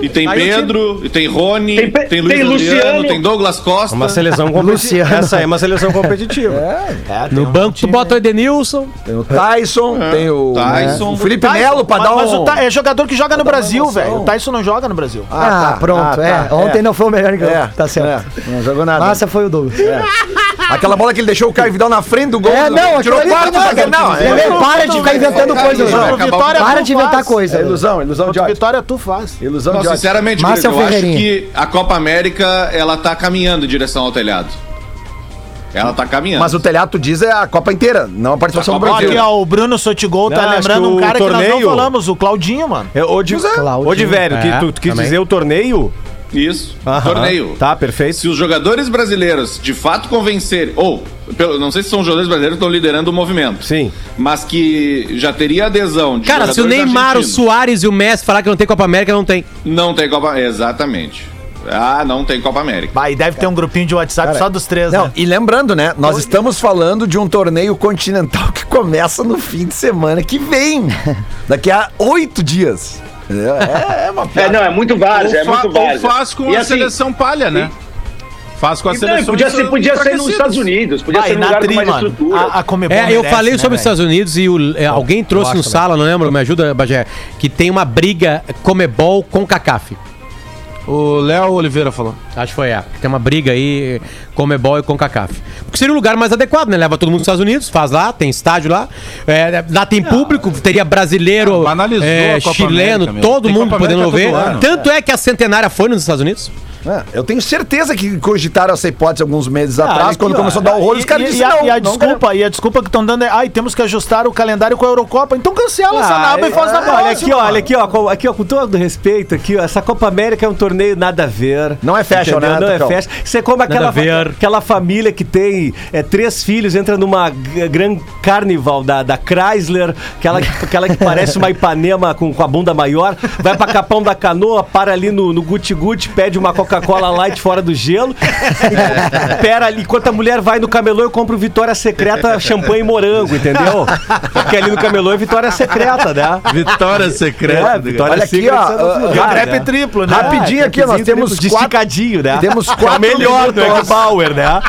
E tem o Pedro, e tem Rony, Tem tem, Luiz tem Luciano. tem Douglas Costa. Uma seleção competitiva. Luciano. Essa aí é uma seleção competitiva. É, tem No um banco tu bota o Edenilson. Tem o Tyson, tem o. Tyson. o Felipe Tyson, Melo pra mas, dar mas um. o Ta- é jogador que joga no Brasil, velho. O Tyson não joga no Brasil. Ah, tá. pronto, Ah, é. tá, Ontem é. não foi o melhor em campo. É, tá certo. é, não jogou nada. Massa foi o Douglas. Aquela bola que ele deixou o Caio Vidal na frente do gol. É, não, tirou quarto não, zagueiro. Não, é, para de ficar inventando coisa, Cara, João. acabar o Vitória Para de inventar coisa. é ilusão, ilusão de o. Vitória tu faz. Ilusão de sinceramente, Márcio eu acho que a Copa América, ela tá caminhando em direção ao telhado. Ela tá caminhando. Mas o telhado, tu diz, é a Copa inteira, não a participação do Brasil. aqui, ó, o Bruno Sotigol tá Não, lembrando um o cara que nós não torneio- falamos, o Claudinho, mano. É, Ô, de, Claudinho. ô, de velho, É, que tu, tu quis também. dizer o torneio? Isso, Aham. torneio. Tá, perfeito. Se os jogadores brasileiros de fato convencerem, ou, pelo, não sei se são os jogadores brasileiros que estão liderando o movimento, Sim. mas que já teria adesão de Cara, se o Neymar, o. Soares e o Messi falar que não tem Copa América, não tem. Não tem Copa Exatamente. Ah, não tem Copa América. Bah, e deve ter um grupinho de WhatsApp só dos três, Não, né? e lembrando, né? Nós estamos falando de um torneio continental que começa no fim de semana que vem. Daqui a oito dias. É, é uma É, piada. não, é muito várzea, é ou, muito ou várzea. faz com E a assim, seleção palha, né? Faz com a Então, seleção podia ser, podia ser nos. Estados Unidos, podia Ah, ser e na tri, mais mano. estrutura. A, a Comebol É, eu merece, falei né, sobre os? Estados Unidos e o- é, alguém trouxe no sala, não lembro, me ajuda, Bagé, que tem uma briga Comebol com CACAF. O Léo Oliveira falou. Acho que foi a. Tem uma briga aí, Comebol e com CACAF. Porque seria o lugar mais adequado, né? Leva todo mundo dos Estados Unidos, faz lá, tem estádio lá. É, lá tem público, teria brasileiro, é, chileno, América, todo Tem mundo podendo ver. Tanto é que a centenária foi nos Estados Unidos. É, eu tenho certeza que cogitaram essa hipótese alguns meses atrás, aqui, quando ó, começou a dar horror, e- os caras disseram e não. e a não desculpa, e a desculpa que estão dando é, ai, temos que ajustar o calendário com a Eurocopa. Então cancela essa naba e faz na Olha próxima. aqui, ó, olha aqui, ó, com, aqui, ó, com todo respeito aqui, ó, essa Copa América é um torneio nada a ver. Não é fashion, né, Não é fashion. É como aquela, aquela família que tem é, três filhos, entra numa g- Grand Carnival da, da Chrysler, aquela, que- aquela que parece uma Ipanema com, com a bunda maior, vai pra Capão da Canoa, para ali no, no Guti Guti, pede uma Coca-Cola Light fora do gelo. Espera ali, enquanto a mulher vai no camelô, eu compro Vitória Secreta champanhe e morango, entendeu? Porque ali no camelô é Vitória Secreta, né? Vitória secreta. É, Vitória Olha aqui, ó, é lugar, crepe né? triplo, né? Rapidinho aqui, nós temos de quatro, esticadinho, né? Temos É o quatro melhor do. Egg Bauer, né?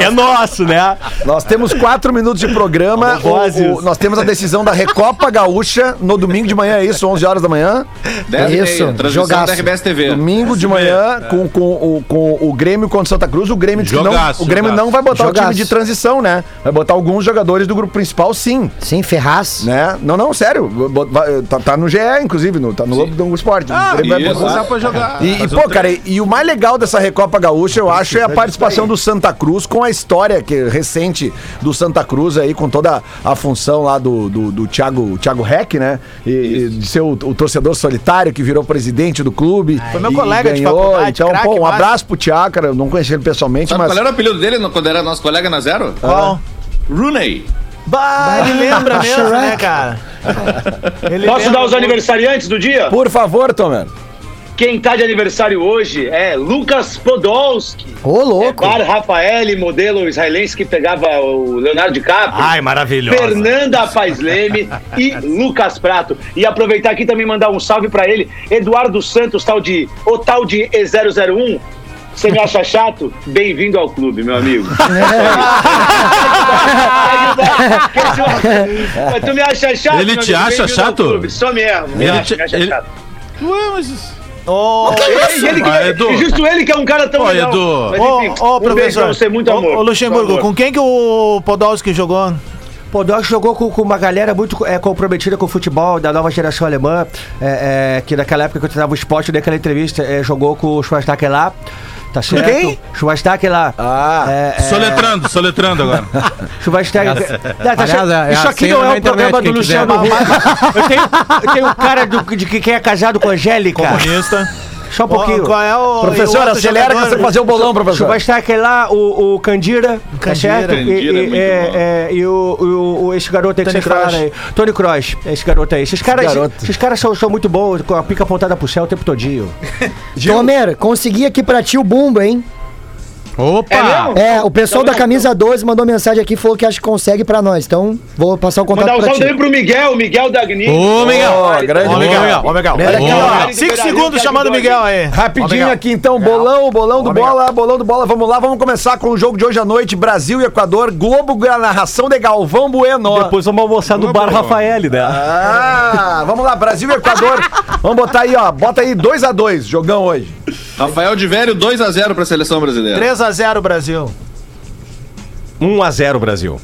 É nosso, né? Nós temos quatro minutos de programa. O- o- nós temos a decisão da Recopa Gaúcha no domingo de manhã, é isso? 11 horas da manhã. 10 e Isso, transmissão jogaço. da RBS TV. Domingo de manhã, com, com, o, com o Grêmio contra o Santa Cruz. O Grêmio, diz que não, Jogaço, o Grêmio jogaço. não vai botar o Jogaço. time de transição, né? Vai botar alguns jogadores do grupo principal, sim. Sim, Ferraz. Né? Não, não, sério. Vai- Tá, tá no GE, inclusive, no, tá no Lobo do Esporte. Ah, O Grêmio vai isso. botar- Dá pra jogar. E, e, pô, cara, e, e o mais legal dessa Recopa Gaúcha, eu acho, é a participação do Santa Cruz com a história que, recente do Santa Cruz aí, com toda a função lá do, do, do Thiago, Thiago Reck, né? E, e de ser o, o torcedor solitário que virou presidente do clube. Foi meu colega de ganhou. faculdade, Então, pô, um massa. abraço pro Thiago, cara. Eu não conheci ele pessoalmente, Sabe mas. qual era o apelido dele quando era nosso colega na Zero? Qual? Rooney. Bah, ele lembra mesmo, né, cara? Ele Posso lembra dar os aniversariantes do dia? Por favor, Tomer. Quem tá de aniversário hoje é Lucas Podolski. Ô, É louco. Bar Rafael, modelo israelense que pegava o Leonardo DiCaprio. Ai, maravilhosa. Fernanda Paz Leme e Lucas Prato. E aproveitar aqui também mandar um salve pra ele, Eduardo Santos, tal de o tal de E001. Você me acha chato? Bem-vindo ao clube, meu amigo. Mas tu me acha chato? Ele te acha chato? Só mesmo. Me Ele acha, te- me acha ele- chato. Ué, mas. Ô, E ele que- Ah, Edu. e justo ele que é um cara tão Ô, legal. Edu. Mas, Ô, enfim, ô, um beijo pra professor. você, muito Ô, amor. Ô, Luxemburgo, com quem que o Podolski jogou? Doc jogou com, com uma galera muito é, comprometida com o futebol da nova geração alemã, é, é, que naquela época que eu treinava o esporte, eu dei aquela entrevista, é, jogou com o Schwarzenegger lá, tá certo? quem? Schwarzenegger lá. Ah, É, é, Soletrando, soletrando agora. Schwarzenegger. Não, tá Aliás, é Isso aqui não é o programa do. Luciano Huck. Eu tenho, eu tenho um cara do, de que quem é casado com a Angélica. Comunista. Só um pouquinho. Qual é o. Professor, acelera que você tem que fazer o bolão, professor. Schwarzenegger lá, o, o Candira, tá Candira. certo? E, Candira é e, é, é, e o, o, o- esse garoto aí que vocês falaram aí. Tony Kroos, esse garoto aí. Esses caras, garoto. esses caras são, são muito bons, com a pica apontada pro céu o tempo todinho. Tomer, consegui aqui pra ti o bumbo, hein? Opa! É, o pessoal Tá da camisa 12 mandou mensagem aqui falou que acha que consegue pra nós. Então, vou passar o contato Mandar um salve também pro Miguel, Miguel Dagni. Ô, Miguel. Ó, grande Ó, Miguel. Miguel, ó, Miguel. Olha aqui, Ó, ó. Cinco segundos chamando o Miguel aí. Rapidinho aqui então, bolão, bolão do bola, bolão do bola, vamos lá, vamos começar com o jogo de hoje à noite, Brasil e Equador, Globo, a narração de Galvão Bueno. Depois vamos almoçar no bar Rafael, né? Ah, vamos lá, Brasil e Equador, vamos botar aí, ó, bota aí 2x2, jogão hoje. Rafael de Vério, 2x0 pra seleção brasileira. 3x0 Brasil. 1x0 Brasil.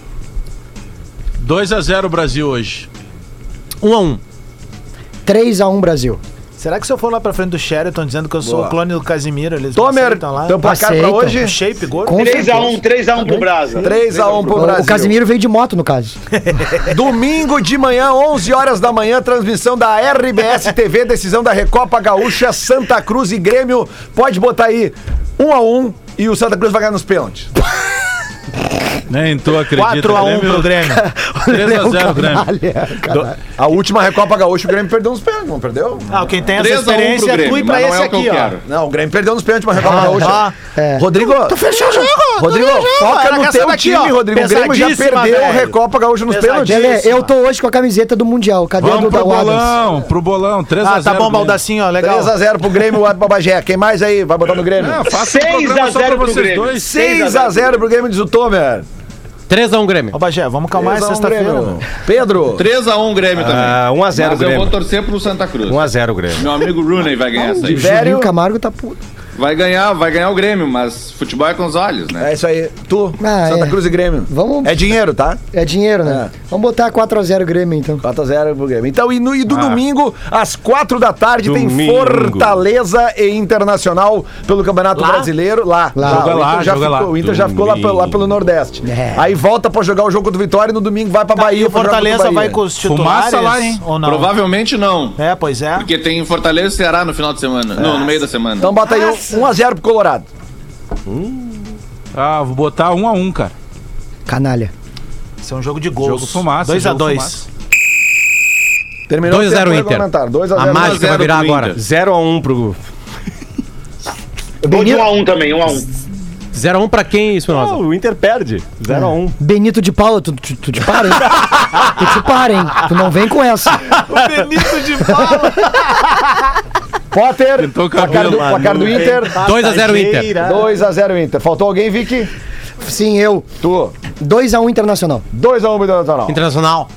2x0 Brasil hoje. 1 a 1 3x1 Brasil. Será que se eu for lá pra frente do Sheraton dizendo que eu sou o clone do Casimiro, eles Tomer, aceitam lá? teu placar pra Aceitam. hoje? Shape, gordo. Com 3x1, 3x1 pro Brasa. 3x1 pro O, Brasil. o Casimiro veio de moto, no caso. Domingo de manhã, 11 horas da manhã, transmissão da RBS TV, decisão da Recopa Gaúcha, Santa Cruz e Grêmio. Pode botar aí 1x1 e o Santa Cruz vai ganhar nos pênaltis. Nem tu acredita. 4x1 pro Grêmio. 3x0 Grêmio. A última Recopa Gaúcha, o Grêmio perdeu nos pênaltis, não perdeu? Ah, quem tem essa 3 a 1 pro experiência é tu e pra não esse é o aqui, ó. Não, o Grêmio perdeu nos pênaltis uma Recopa Gaúcha. Ah, É. Rodrigo, tu fechou o jogo. Rodrigo, foca no teu time, ó. Rodrigo. O Grêmio já perdeu a. Recopa Gaúcha nos pênaltis. Eu tô hoje com a camiseta do Mundial. Cadê a do pro bolão, pro bolão. 3x0. Ah, tá bom, Baldacinho, ó, legal. 3x0 pro Grêmio, o Babagé. Quem mais aí vai botar no Grêmio? É, faça um 6 programa a só 0 pra pro vocês Grêmio. dois. 6x0 pro Grêmio, diz o Tomer. 3x1 Grêmio. Ô, Bagé, vamos calmar 3 a 1 sexta-feira, Grêmio. Pedro. 3x1 Grêmio também. Ah, 1x0 Mas eu Grêmio. vou torcer pro Santa Cruz. 1x0 Grêmio. Meu amigo Rooney vai ganhar essa aí. Velho. Camargo tá puto. Vai ganhar, vai ganhar o Grêmio, mas futebol é com os olhos, né? É isso aí. Tu, Ah, Santa é. Cruz e Grêmio. Vamos- É dinheiro, tá? É dinheiro, né? Vamos botar 4x0 Grêmio, então. 4x0 pro Grêmio. Então, e, no, e do Ah. domingo, às 4 da tarde, tem Domingo. Fortaleza e Internacional pelo Campeonato Brasileiro. Lá. Lá. o Joga Inter lá, já joga ficou, lá. O Inter já ficou lá pelo, lá pelo Nordeste. É. Aí volta pra jogar o jogo do Vitória e no domingo vai pra Tá, Bahia. e o Fortaleza Bahia. vai com os titulares Fumaça lá, hein? ou não? Provavelmente não. É, pois é. Porque tem Fortaleza e Ceará no final de semana. No, no meio da semana. Então bota aí 1x0 pro Colorado. Ah, vou botar 1x1, cara. Canalha. Isso é um jogo de gols. Jogo fumaça, 2 a jogo 2 fumaça. Terminou 2 a 0 tempo Inter. regulamentar. 2 a A 0 mágica vai virar agora. Inter. 0x1 pro. Vou de 1 a 1 também, 1 a 1 0x1 pra quem, Espinosa? o Inter perde. 0x1. Benito de Paula, tu, tu, tu te para, hein? tu te para, hein? Tu não vem com essa. O Benito de Paula. Potter, placar do, placar do Inter. 2x0 Inter. 2x0 Inter. Faltou alguém, Vicky? Sim, eu. Tu. 2x1 Internacional. 2x1 Internacional. Internacional.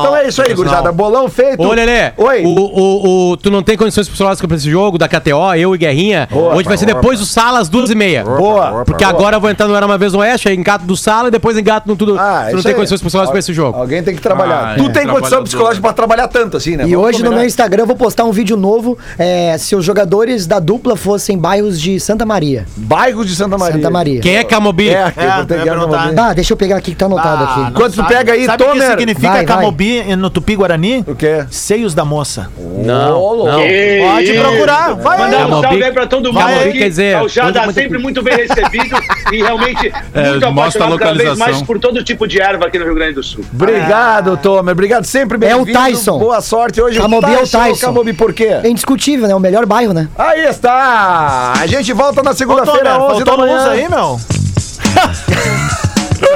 Então é isso aí, gurizada. Bolão feito. Ô, Lelê, Oi. O, o, o- tu não tem condições psicológicas pra esse jogo, da KTO, eu e Guerrinha. Hoje vai ser depois do Sala, às duas e meia. Boa. Porque agora eu vou entrar no Era Uma Vez no Oeste, aí engato do Sala e depois engato no tudo. Ah, tu não tem aí. condições psicológicas pra esse jogo. Alguém tem que trabalhar. Ah, tu é. tem condição Trabalhador. psicológica pra trabalhar tanto assim, né? E Vamos hoje no meu Instagram eu vou postar um vídeo novo é, se os jogadores da dupla fossem bairros de Santa Maria. Bairro de Santa Maria. Santa Maria. Quem é Camobi? É, É, vou ter eu ia que perguntar. Ah, deixa eu pegar aqui que tá anotado Ah, aqui. não Quanto tu sabe. pega aí, Sabe o que Tomer? significa Vai, vai. Camobi no Tupi-Guarani? O quê? Seios da moça. Não, não. Pode procurar. Vai Mandar um Camobi- salve aí pra todo mundo Camobi aqui. quer dizer, o Jada muito- sempre muito bem recebido e realmente É, muito mostra a apaixonado cada vez localização. mais por todo tipo de erva aqui no Rio Grande do Sul. Obrigado, Tomer. Obrigado, sempre É o. Tyson. Boa sorte hoje. Camobi é o Tyson. Camobi por quê? É indiscutível, né? O melhor bairro, né? Aí está. A gente volta na segunda-feira, Tomer, 11 da manhã. aí, meu?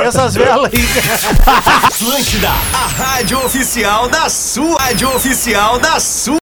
Essas velas aí. Atlântida, a rádio oficial da sua rádio oficial da sua